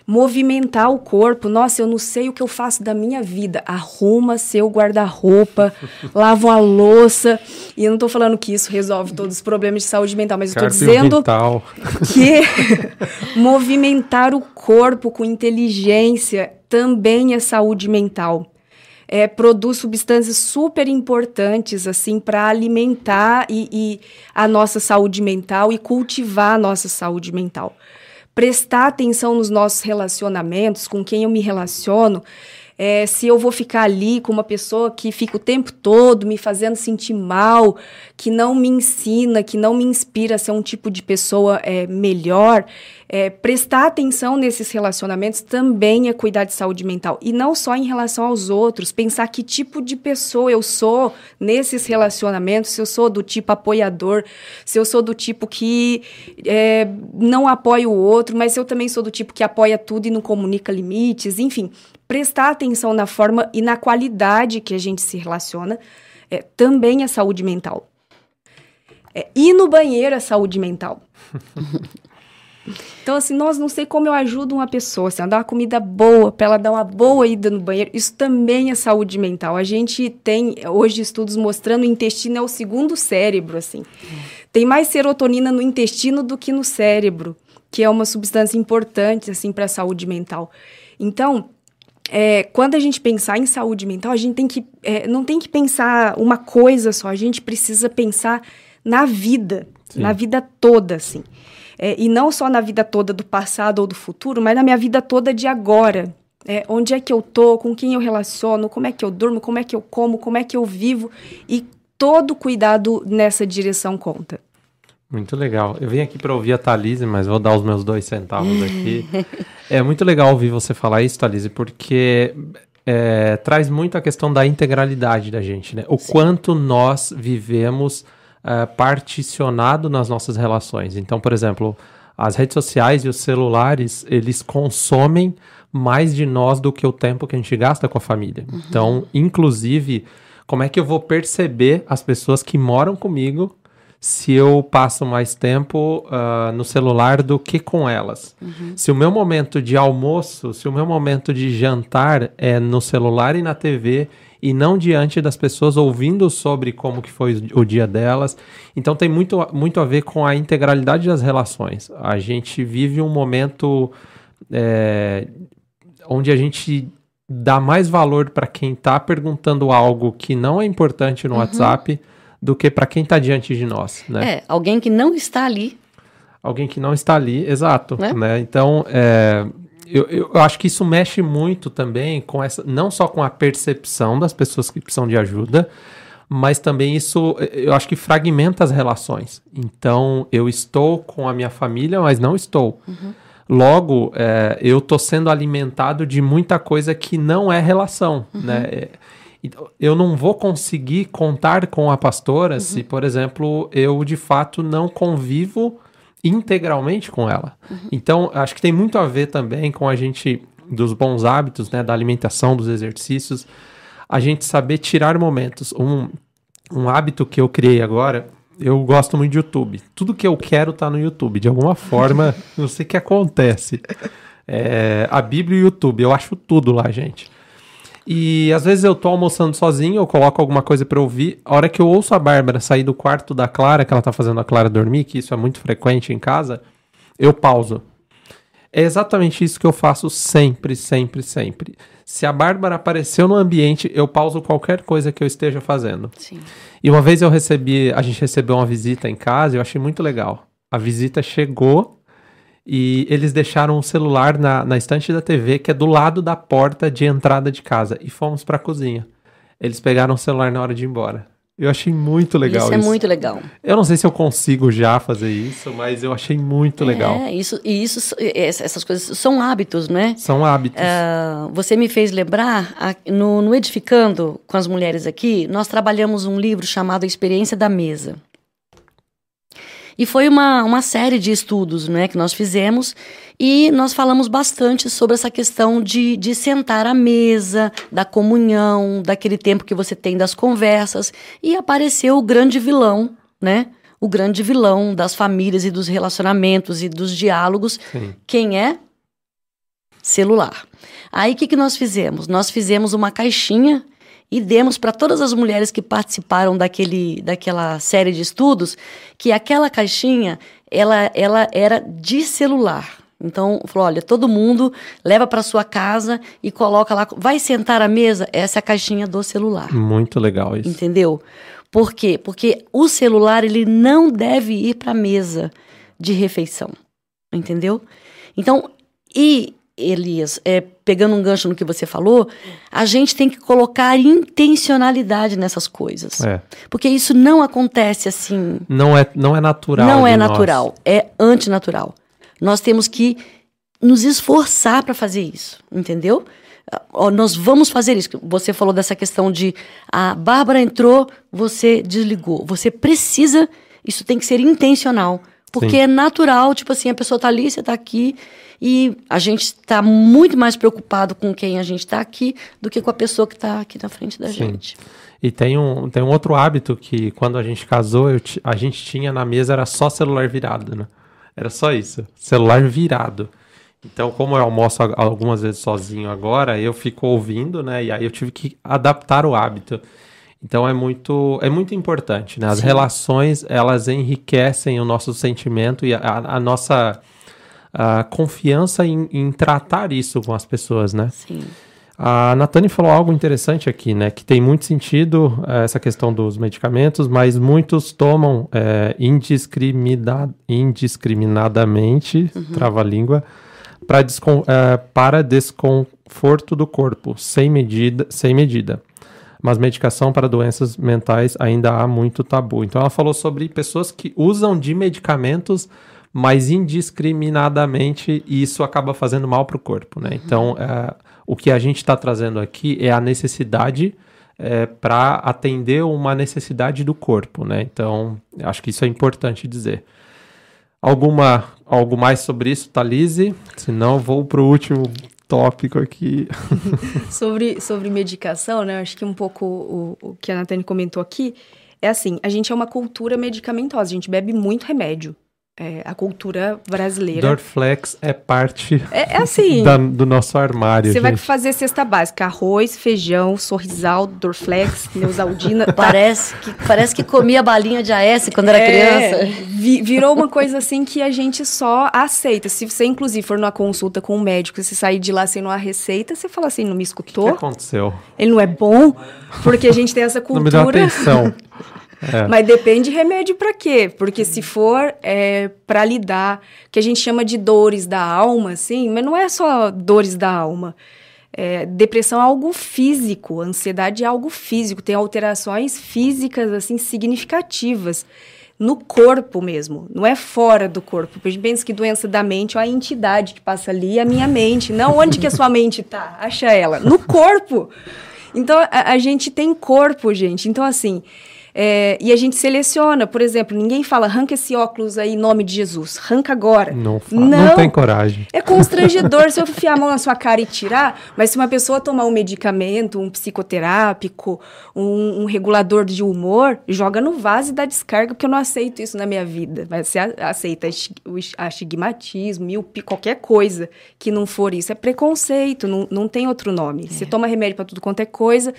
Movimentar o corpo, nossa, eu não sei o que eu faço da minha vida. Arruma seu guarda-roupa, lava a louça. E eu não estou falando que isso resolve todos os problemas de saúde mental, mas estou dizendo mental. que movimentar o corpo com inteligência também é saúde mental é, produz substâncias super importantes assim para alimentar e, e a nossa saúde mental e cultivar a nossa saúde mental. Prestar atenção nos nossos relacionamentos, com quem eu me relaciono, é, se eu vou ficar ali com uma pessoa que fica o tempo todo me fazendo sentir mal, que não me ensina, que não me inspira a ser um tipo de pessoa é, melhor, é, prestar atenção nesses relacionamentos também é cuidar de saúde mental. E não só em relação aos outros, pensar que tipo de pessoa eu sou nesses relacionamentos, se eu sou do tipo apoiador, se eu sou do tipo que é, não apoia o outro, mas eu também sou do tipo que apoia tudo e não comunica limites, enfim prestar atenção na forma e na qualidade que a gente se relaciona é, também é saúde mental. É, no banheiro é saúde mental. Então, assim, nós não sei como eu ajudo uma pessoa, assim, a dar uma comida boa, para ela dar uma boa ida no banheiro, isso também é saúde mental. A gente tem hoje estudos mostrando que o intestino é o segundo cérebro, assim. Tem mais serotonina no intestino do que no cérebro, que é uma substância importante, assim, para a saúde mental. Então, é, quando a gente pensar em saúde mental, a gente tem que, é, não tem que pensar uma coisa só, a gente precisa pensar na vida, Sim. na vida toda, assim. É, e não só na vida toda do passado ou do futuro, mas na minha vida toda de agora. É, onde é que eu tô, com quem eu relaciono, como é que eu durmo, como é que eu como, como é que eu vivo. E todo cuidado nessa direção conta. Muito legal. Eu vim aqui para ouvir a Thalise, mas vou dar os meus dois centavos aqui. é muito legal ouvir você falar isso, Thalise, porque é, traz muito a questão da integralidade da gente, né? O Sim. quanto nós vivemos é, particionado nas nossas relações. Então, por exemplo, as redes sociais e os celulares, eles consomem mais de nós do que o tempo que a gente gasta com a família. Uhum. Então, inclusive, como é que eu vou perceber as pessoas que moram comigo se eu passo mais tempo uh, no celular do que com elas. Uhum. Se o meu momento de almoço, se o meu momento de jantar é no celular e na TV e não diante das pessoas ouvindo sobre como que foi o dia delas. Então tem muito, muito a ver com a integralidade das relações. A gente vive um momento é, onde a gente dá mais valor para quem está perguntando algo que não é importante no uhum. WhatsApp do que para quem está diante de nós, né? É, alguém que não está ali. Alguém que não está ali, exato, né? né? Então, é, eu, eu acho que isso mexe muito também com essa, não só com a percepção das pessoas que precisam de ajuda, mas também isso, eu acho que fragmenta as relações. Então, eu estou com a minha família, mas não estou. Uhum. Logo, é, eu estou sendo alimentado de muita coisa que não é relação, uhum. né? É, então, eu não vou conseguir contar com a pastora uhum. se, por exemplo, eu de fato não convivo integralmente com ela. Uhum. Então, acho que tem muito a ver também com a gente dos bons hábitos, né, da alimentação, dos exercícios, a gente saber tirar momentos. Um, um hábito que eu criei agora eu gosto muito de YouTube. Tudo que eu quero tá no YouTube. De alguma forma, não sei o que acontece. É, a Bíblia e o YouTube, eu acho tudo lá, gente. E às vezes eu tô almoçando sozinho, eu coloco alguma coisa para ouvir. A hora que eu ouço a Bárbara sair do quarto da Clara, que ela tá fazendo a Clara dormir, que isso é muito frequente em casa, eu pauso. É exatamente isso que eu faço sempre, sempre, sempre. Se a Bárbara apareceu no ambiente, eu pauso qualquer coisa que eu esteja fazendo. Sim. E uma vez eu recebi, a gente recebeu uma visita em casa, eu achei muito legal. A visita chegou e eles deixaram o celular na, na estante da TV, que é do lado da porta de entrada de casa, e fomos para a cozinha. Eles pegaram o celular na hora de ir embora. Eu achei muito legal isso. Isso é muito legal. Eu não sei se eu consigo já fazer isso, mas eu achei muito é, legal. Isso, e isso, essas coisas são hábitos, né? São hábitos. Uh, você me fez lembrar, no, no Edificando com as mulheres aqui, nós trabalhamos um livro chamado Experiência da Mesa. E foi uma, uma série de estudos né, que nós fizemos e nós falamos bastante sobre essa questão de, de sentar à mesa, da comunhão, daquele tempo que você tem das conversas. E apareceu o grande vilão, né? O grande vilão das famílias e dos relacionamentos e dos diálogos. Sim. Quem é? Celular. Aí o que, que nós fizemos? Nós fizemos uma caixinha e demos para todas as mulheres que participaram daquele, daquela série de estudos que aquela caixinha ela, ela era de celular. Então, falou, olha, todo mundo leva para sua casa e coloca lá, vai sentar à mesa, essa é a caixinha do celular. Muito legal isso. Entendeu? Por quê? Porque o celular ele não deve ir para a mesa de refeição. Entendeu? Então, e Elias, é, pegando um gancho no que você falou, a gente tem que colocar intencionalidade nessas coisas. É. Porque isso não acontece assim. Não é, não é natural. Não é natural, nós. é antinatural. Nós temos que nos esforçar para fazer isso, entendeu? Nós vamos fazer isso. Você falou dessa questão de a Bárbara entrou, você desligou. Você precisa, isso tem que ser intencional. Porque Sim. é natural, tipo assim, a pessoa tá ali, você tá aqui, e a gente está muito mais preocupado com quem a gente está aqui do que com a pessoa que está aqui na frente da Sim. gente. E tem um, tem um outro hábito que quando a gente casou, a gente tinha na mesa, era só celular virado, né? Era só isso, celular virado. Então, como eu almoço algumas vezes sozinho agora, eu fico ouvindo, né? E aí eu tive que adaptar o hábito. Então é muito, é muito importante, né? As Sim. relações, elas enriquecem o nosso sentimento e a, a nossa a confiança em, em, tratar isso com as pessoas, né? Sim. A Natane falou algo interessante aqui, né? Que tem muito sentido é, essa questão dos medicamentos, mas muitos tomam é, indiscrimina, indiscriminadamente, uhum. trava-língua, descon, é, para desconforto do corpo, sem medida, sem medida mas medicação para doenças mentais ainda há muito tabu. Então ela falou sobre pessoas que usam de medicamentos, mas indiscriminadamente e isso acaba fazendo mal para o corpo, né? Uhum. Então é, o que a gente está trazendo aqui é a necessidade é, para atender uma necessidade do corpo, né? Então acho que isso é importante dizer. Alguma algo mais sobre isso, Thalise? Senão vou para o último tópico aqui. sobre, sobre medicação, né? Acho que um pouco o, o que a Natane comentou aqui é assim: a gente é uma cultura medicamentosa, a gente bebe muito remédio é, a cultura brasileira. Dorflex é parte é, é assim, da, do nosso armário. Você vai fazer cesta básica: arroz, feijão, sorrisal, Dorflex, Neusaldina. parece, que, parece que comia balinha de AS quando era é, criança. Vi, virou uma coisa assim que a gente só aceita. Se você, inclusive, for numa consulta com um médico e você sair de lá sem uma receita, você fala assim: não me escutou? O que, que aconteceu? Ele não é bom? Porque a gente tem essa cultura. Não me dá atenção. É. Mas depende de remédio para quê? Porque se for é, para lidar, que a gente chama de dores da alma, assim, mas não é só dores da alma. É, depressão é algo físico, ansiedade é algo físico, tem alterações físicas assim significativas no corpo mesmo, não é fora do corpo. A gente pensa que doença da mente é a entidade que passa ali, a minha mente. Não onde que a sua mente tá? Acha ela no corpo. Então a, a gente tem corpo, gente. Então assim, É, e a gente seleciona, por exemplo, ninguém fala, arranca esse óculos aí em nome de Jesus, arranca agora. Não, fala, não, não tem coragem. É constrangedor se eu enfiar a mão na sua cara e tirar, mas se uma pessoa tomar um medicamento, um psicoterápico, um, um regulador de humor, joga no vaso e dá descarga, porque eu não aceito isso na minha vida. Mas você aceita o astigmatismo, qualquer coisa que não for isso, é preconceito, não, não tem outro nome. É. Você toma remédio para tudo quanto é coisa,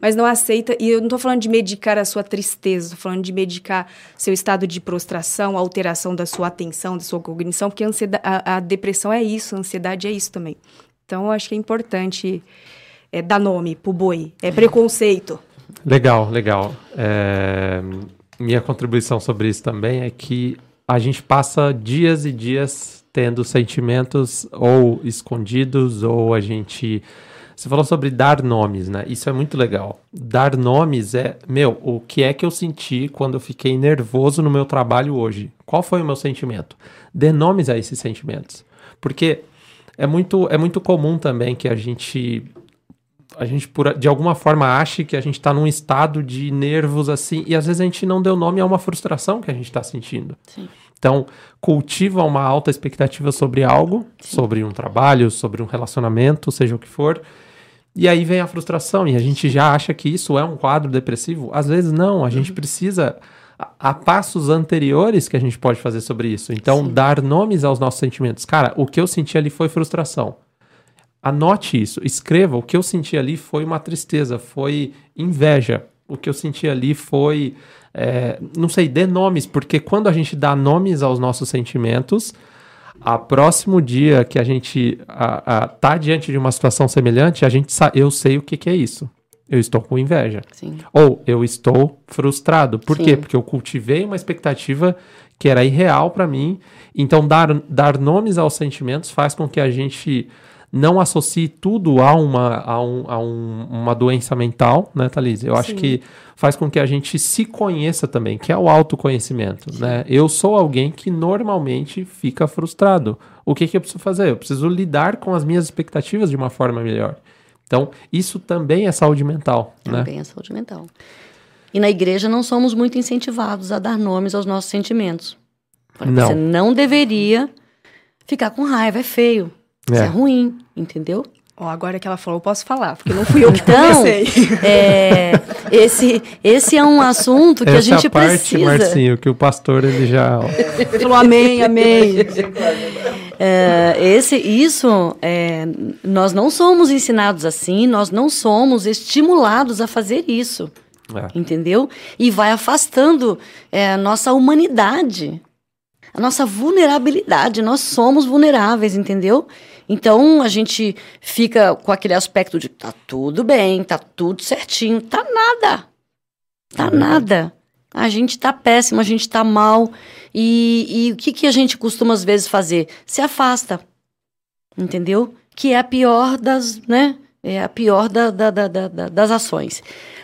mas não aceita. E eu não estou falando de medicar a sua tristeza, estou falando de medicar seu estado de prostração, a alteração da sua atenção, da sua cognição, porque a, a, a depressão é isso, a ansiedade é isso também. Então, eu acho que é importante é, dar nome pro boi. É preconceito. Legal, legal. É, minha contribuição sobre isso também é que a gente passa dias e dias tendo sentimentos ou escondidos ou a gente você falou sobre dar nomes, né? Isso é muito legal. Dar nomes é, meu, o que é que eu senti quando eu fiquei nervoso no meu trabalho hoje? Qual foi o meu sentimento? Dê nomes a esses sentimentos. Porque é muito, é muito comum também que a gente a gente por, de alguma forma ache que a gente está num estado de nervos assim e às vezes a gente não deu nome a uma frustração que a gente está sentindo. Sim. Então, cultiva uma alta expectativa sobre algo, Sim. sobre um trabalho, sobre um relacionamento, seja o que for, e aí vem a frustração, e a gente já acha que isso é um quadro depressivo. Às vezes não, a gente uhum. precisa. Há passos anteriores que a gente pode fazer sobre isso. Então, Sim. dar nomes aos nossos sentimentos. Cara, o que eu senti ali foi frustração. Anote isso, escreva. O que eu senti ali foi uma tristeza, foi inveja. O que eu senti ali foi. É, não sei, dê nomes, porque quando a gente dá nomes aos nossos sentimentos, a próximo dia que a gente a, a, tá diante de uma situação semelhante, a gente eu sei o que, que é isso. Eu estou com inveja. Sim. Ou eu estou frustrado. Por Sim. quê? Porque eu cultivei uma expectativa que era irreal para mim. Então, dar, dar nomes aos sentimentos faz com que a gente não associe tudo a uma, a um, a um, uma doença mental, né, Thalise? Eu Sim. acho que faz com que a gente se conheça também, que é o autoconhecimento, Sim. né? Eu sou alguém que normalmente fica frustrado. O que, que eu preciso fazer? Eu preciso lidar com as minhas expectativas de uma forma melhor. Então, isso também é saúde mental, também né? Também é saúde mental. E na igreja não somos muito incentivados a dar nomes aos nossos sentimentos. Não. Você não deveria ficar com raiva, é feio. Isso é, é ruim, entendeu? Ó, agora que ela falou, eu posso falar, porque não fui eu que então, comecei. É, esse, esse é um assunto que Essa a gente é a parte, precisa. Marcinho, que o pastor ele já é. falou amém, amém. É, esse, isso, é, nós não somos ensinados assim, nós não somos estimulados a fazer isso, é. entendeu? E vai afastando é, a nossa humanidade, a nossa vulnerabilidade. Nós somos vulneráveis, entendeu? Então a gente fica com aquele aspecto de tá tudo bem, tá tudo certinho, tá nada. Tá é nada. A gente tá péssimo, a gente tá mal. E, e o que, que a gente costuma às vezes fazer? Se afasta. Entendeu? Que é a pior das, né? É a pior da, da, da, da, das ações.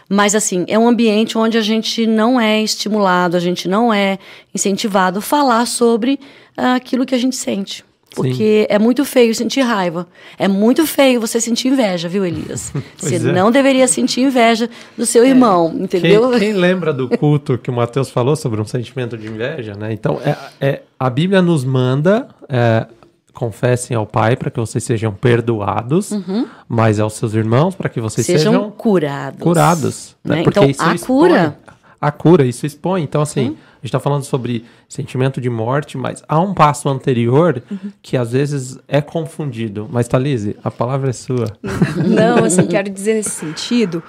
Mas, assim, é um ambiente onde a gente não é estimulado, a gente não é incentivado a falar sobre aquilo que a gente sente. Porque Sim. é muito feio sentir raiva. É muito feio você sentir inveja, viu, Elias? você é. não deveria sentir inveja do seu é. irmão, entendeu? Quem, quem, lembra do culto que o Mateus falou sobre um sentimento de inveja, né? Então, é, é a Bíblia nos manda é, confessem ao Pai para que vocês sejam perdoados, uhum. mas aos seus irmãos para que vocês sejam, sejam curados. Curados. Né? Né? Porque então, a expõe, cura. A cura, isso expõe. Então, assim, uhum. a gente está falando sobre sentimento de morte, mas há um passo anterior uhum. que às vezes é confundido. Mas, Thalise, a palavra é sua. Não, assim, quero dizer nesse sentido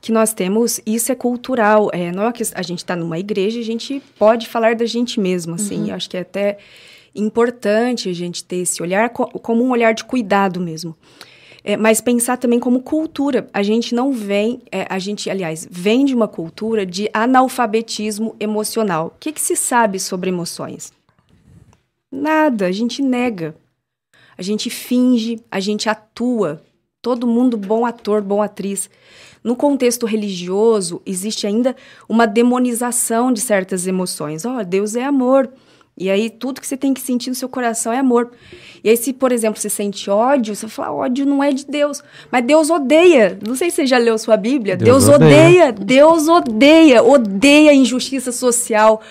que nós temos, isso é cultural. É, não é que a gente está numa igreja, a gente pode falar da gente mesmo, assim. Uhum. Acho que é até importante a gente ter esse olhar como um olhar de cuidado mesmo. É, mas pensar também como cultura. A gente não vem, é, a gente, aliás, vem de uma cultura de analfabetismo emocional. O que, que se sabe sobre emoções? Nada, a gente nega. A gente finge, a gente atua. Todo mundo bom ator, bom atriz. No contexto religioso, existe ainda uma demonização de certas emoções. Ó, oh, Deus é amor. E aí tudo que você tem que sentir no seu coração é amor. E aí se, por exemplo, você sente ódio, você fala, ódio não é de Deus. Mas Deus odeia. Não sei se você já leu sua Bíblia. Deus, Deus odeia. odeia. Deus odeia. Odeia a injustiça social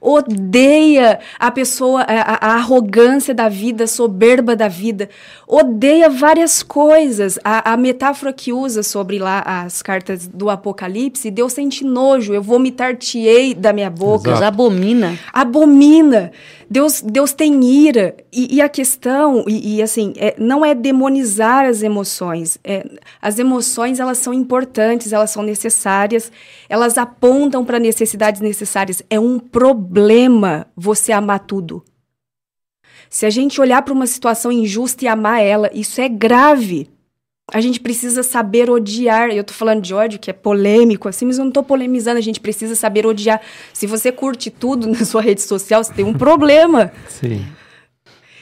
odeia a pessoa, a, a, arrogância da vida, a soberba da vida, odeia várias coisas. A, a, metáfora que usa sobre lá as cartas do Apocalipse, Deus sente nojo, eu vomitar-te-ei da minha boca. Deus abomina. Abomina. Deus, Deus tem ira. E, e a questão, e, e assim, é, não é demonizar as emoções. É, as emoções, elas são importantes, elas são necessárias, elas apontam para necessidades necessárias. É um problema você amar tudo. Se a gente olhar para uma situação injusta e amar ela, isso é grave. A gente precisa saber odiar. Eu tô falando de ódio, que é polêmico, assim, mas eu não tô polemizando. A gente precisa saber odiar. Se você curte tudo na sua rede social, você tem um problema. Sim.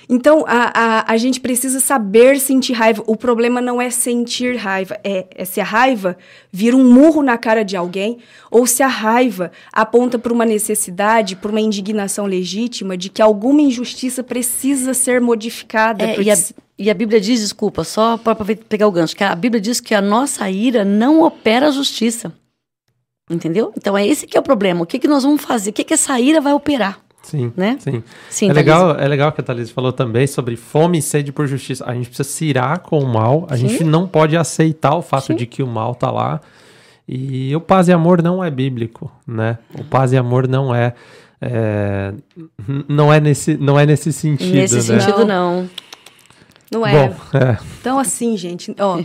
Então, a, a, a gente precisa saber sentir raiva. O problema não é sentir raiva, é, é se a raiva vira um murro na cara de alguém, ou se a raiva aponta para uma necessidade, para uma indignação legítima de que alguma injustiça precisa ser modificada. É, e, a, e, a, Bíblia diz, desculpa, só para pegar o gancho, que a Bíblia diz que a nossa ira não opera a justiça. Entendeu? Então é esse que é o problema. O que, que nós vamos fazer? O que, que essa ira vai operar? Sim, né? sim. sim é, legal, é legal que a Thalys falou também sobre fome e sede por justiça. A gente precisa cirar com o mal, a sim. gente não pode aceitar o fato sim. de que o mal tá lá. E o paz e amor não é bíblico, né? O paz e amor não é, é não é nesse não é nesse sentido, Nesse né? sentido não. Não é. Bom, é. Então, assim, gente, ó,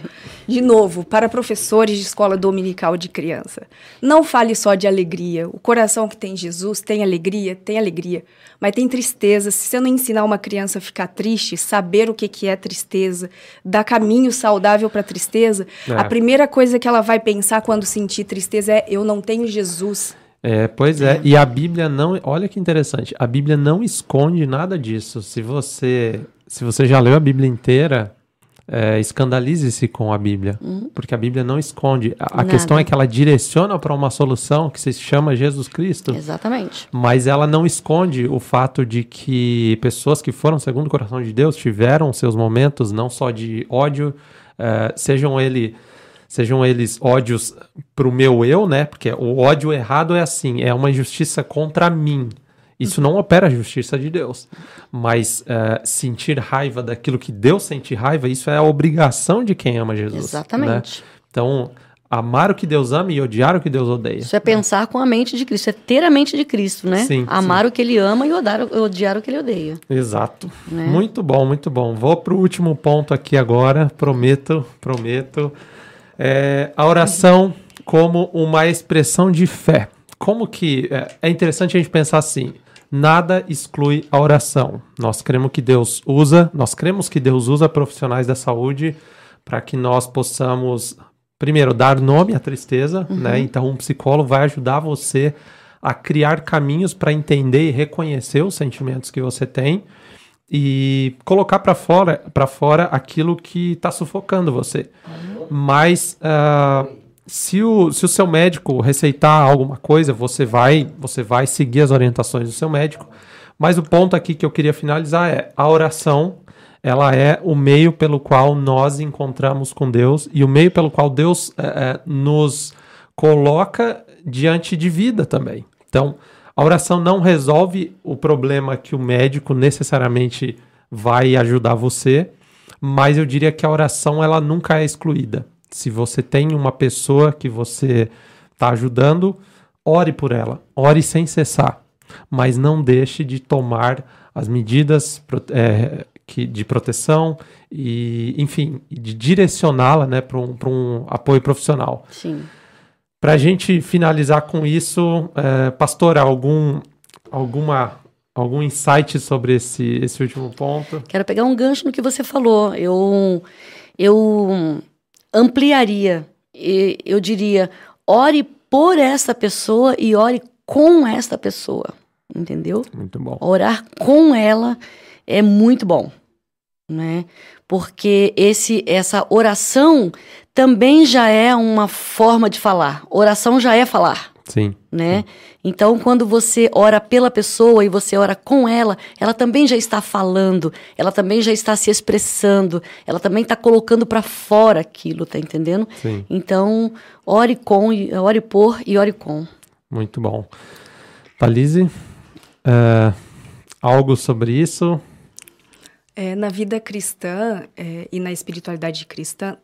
de novo, para professores de escola dominical de criança, não fale só de alegria. O coração que tem Jesus tem alegria, tem alegria, mas tem tristeza. Se você não ensinar uma criança a ficar triste, saber o que, que é tristeza, dar caminho saudável para tristeza, é. a primeira coisa que ela vai pensar quando sentir tristeza é: eu não tenho Jesus. É, pois é. E a Bíblia não. Olha que interessante. A Bíblia não esconde nada disso. Se você se você já leu a Bíblia inteira, é, escandalize-se com a Bíblia, uhum. porque a Bíblia não esconde. A, questão é que ela direciona para uma solução que se chama Jesus Cristo. Exatamente. Mas ela não esconde o fato de que pessoas que foram segundo o coração de Deus tiveram seus momentos não só de ódio, é, sejam ele sejam eles ódios para o meu eu, né? Porque o ódio errado é assim, é uma injustiça contra mim. Isso não opera a justiça de Deus. Mas uh, sentir raiva daquilo que Deus sente raiva, isso é a obrigação de quem ama Jesus. Né? Exatamente. Né? Então, amar o que Deus ama e odiar o que Deus odeia. Isso é pensar com a mente de Cristo, é ter a mente de Cristo, né? Sim, amar sim. o que ele ama e odiar, odiar o que ele odeia. Exato. Né? Muito bom, muito bom. Vou para o último ponto aqui agora, prometo, prometo. É, a oração como uma expressão de fé. Como que. É, é interessante a gente pensar assim nada exclui a oração. Nós cremos que Deus usa, nós cremos que Deus usa profissionais da saúde para que nós possamos, primeiro, dar nome à tristeza, uhum. né? Então, um psicólogo vai ajudar você a criar caminhos para entender e reconhecer os sentimentos que você tem e colocar para fora, para fora aquilo que está sufocando você. Mas uh, se o, se o seu médico receitar alguma coisa, você vai, você vai seguir as orientações do seu médico. Mas o ponto aqui que eu queria finalizar é a oração, ela é o meio pelo qual nós encontramos com Deus e o meio pelo qual Deus é, é, nos coloca diante de vida também. Então, a oração não resolve o problema que o médico necessariamente vai ajudar você, mas eu diria que a oração ela nunca é excluída. Se você tem uma pessoa que você está ajudando, ore por ela, ore sem cessar, mas não deixe de tomar as medidas é, que, de proteção e, enfim, de direcioná-la né, para um, um apoio profissional. Sim. Para a gente finalizar com isso, é, pastor, algum, alguma, algum insight sobre esse, esse último ponto? Quero pegar um gancho no que você falou. Eu, eu ampliaria. Eu diria, ore por essa pessoa e ore com esta pessoa. Entendeu? Muito bom. Orar com ela é muito bom, né? Porque esse essa oração também já é uma forma de falar. Oração já é falar. Sim. Né? Sim. Então, quando você ora pela pessoa e você ora com ela, ela também já está falando, ela também já está se expressando, ela também está colocando para fora aquilo, tá entendendo? Sim. Então, ore com, ore por e ore com. Muito bom. Thalise, uh, algo sobre isso? É, na vida cristã é, e na espiritualidade cristã,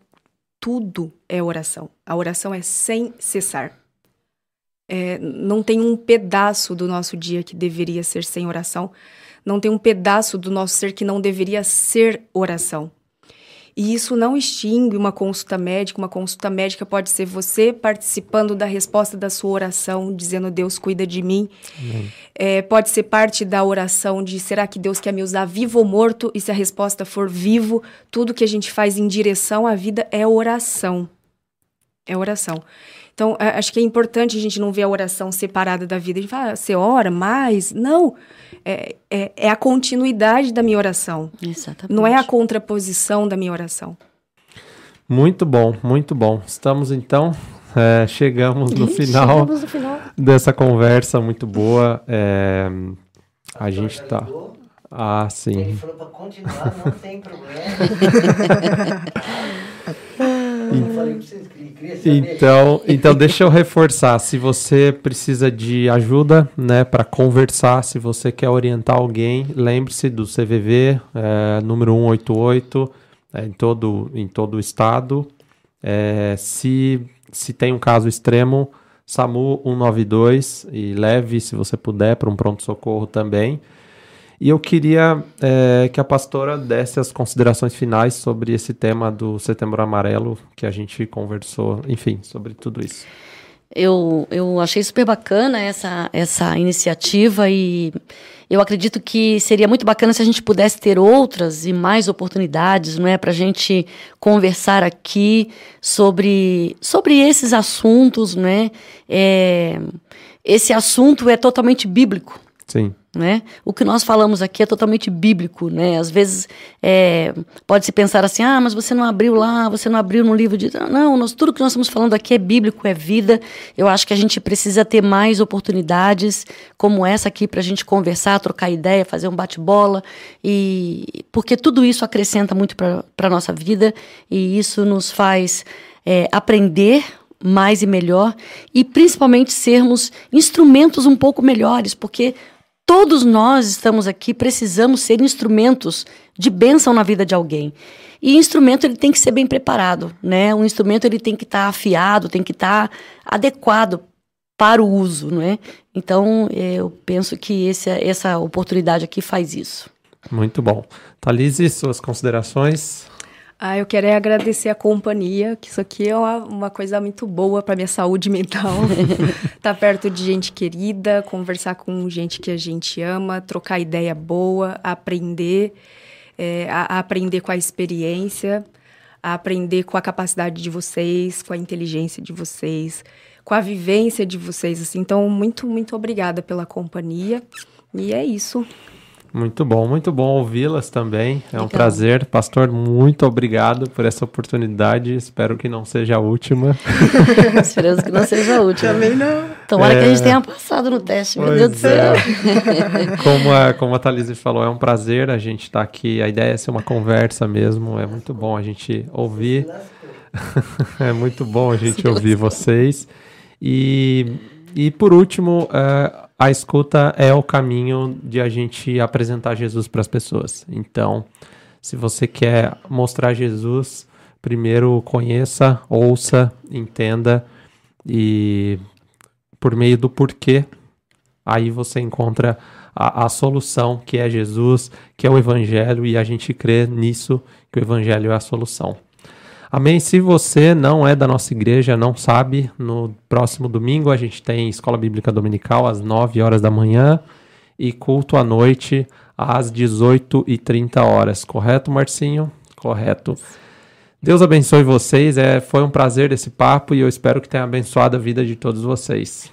tudo é oração. A oração é sem cessar. É, não tem um pedaço do nosso dia que deveria ser sem oração. Não tem um pedaço do nosso ser que não deveria ser oração. E isso não extingue uma consulta médica. Uma consulta médica pode ser você participando da resposta da sua oração, dizendo Deus cuida de mim. É, pode ser parte da oração de será que Deus quer me usar vivo ou morto? E se a resposta for vivo, tudo que a gente faz em direção à vida é oração. É oração. Então, acho que é importante a gente não ver a oração separada da vida. A gente fala, ah, você ora mais? Não é, é, é, a continuidade da minha oração. Exatamente. Não é a contraposição da minha oração. Muito bom, muito bom. Estamos então, é, chegamos, no final chegamos no final dessa conversa muito boa. É, a gente está. Ah, sim. Ele falou para continuar, não tem problema. Então, então deixa eu reforçar. Se você precisa de ajuda, né, para conversar, se você quer orientar alguém, lembre-se do CVV é, número 188 é, em todo em todo o estado. É, se se tem um caso extremo, SAMU 192 e leve, se você puder, para um pronto socorro também. E eu queria é, que a pastora desse as considerações finais sobre esse tema do Setembro Amarelo que a gente conversou, enfim, sobre tudo isso. Eu, eu achei super bacana essa, essa iniciativa e eu acredito que seria muito bacana se a gente pudesse ter outras e mais oportunidades, não é, para a gente conversar aqui sobre, sobre esses assuntos, né? É, esse assunto é totalmente bíblico. Sim. Né? O que nós falamos aqui é totalmente bíblico, né? Às vezes é, pode se pensar assim, ah, mas você não abriu lá, você não abriu no livro de... Não, nós, tudo que nós estamos falando aqui é bíblico, é vida. Eu acho que a gente precisa ter mais oportunidades como essa aqui para a gente conversar, trocar ideia, fazer um bate-bola, e porque tudo isso acrescenta muito para a nossa vida e isso nos faz é, aprender mais e melhor e principalmente sermos instrumentos um pouco melhores, porque Todos nós estamos aqui, precisamos ser instrumentos de bênção na vida de alguém. E instrumento ele tem que ser bem preparado, né? O instrumento ele tem que estar tá afiado, tem que estar tá adequado para o uso, não é? Então, eu penso que esse, essa oportunidade aqui faz isso. Muito bom. Thalise, suas considerações? Ah, eu quero é agradecer a companhia, que isso aqui é uma, uma coisa muito boa para minha saúde mental. Tá perto de gente querida, conversar com gente que a gente ama, trocar ideia boa, aprender, é, a, a aprender com a experiência, a aprender com a capacidade de vocês, com a inteligência de vocês, com a vivência de vocês. Assim. Então, muito, muito obrigada pela companhia. E é isso. Muito bom, muito bom ouvi-las também. É um prazer. Pastor, muito obrigado por essa oportunidade. Espero que não seja a última. Esperamos que não seja a última. Também não. Tomara é... que a gente tenha passado no teste, meu Deus do céu. É. como, a, como a Thalise falou, é um prazer a gente estar tá aqui. A ideia é ser uma conversa mesmo. É muito bom a gente ouvir. é muito bom a gente ouvir vocês. E, e por último, uh, a escuta é o caminho de a gente apresentar Jesus para as pessoas. Então, se você quer mostrar Jesus, primeiro conheça, ouça, entenda e por meio do porquê, aí você encontra a, a, solução que é Jesus, que é o Evangelho, e a gente crê nisso, que o Evangelho é a solução. Amém. Se você não é da nossa igreja, não sabe, no próximo domingo a gente tem escola bíblica dominical às 9 horas da manhã e culto à noite às 18h30 horas. Correto, Marcinho? Correto. Deus abençoe vocês. É, foi um prazer esse papo e eu espero que tenha abençoado a vida de todos vocês.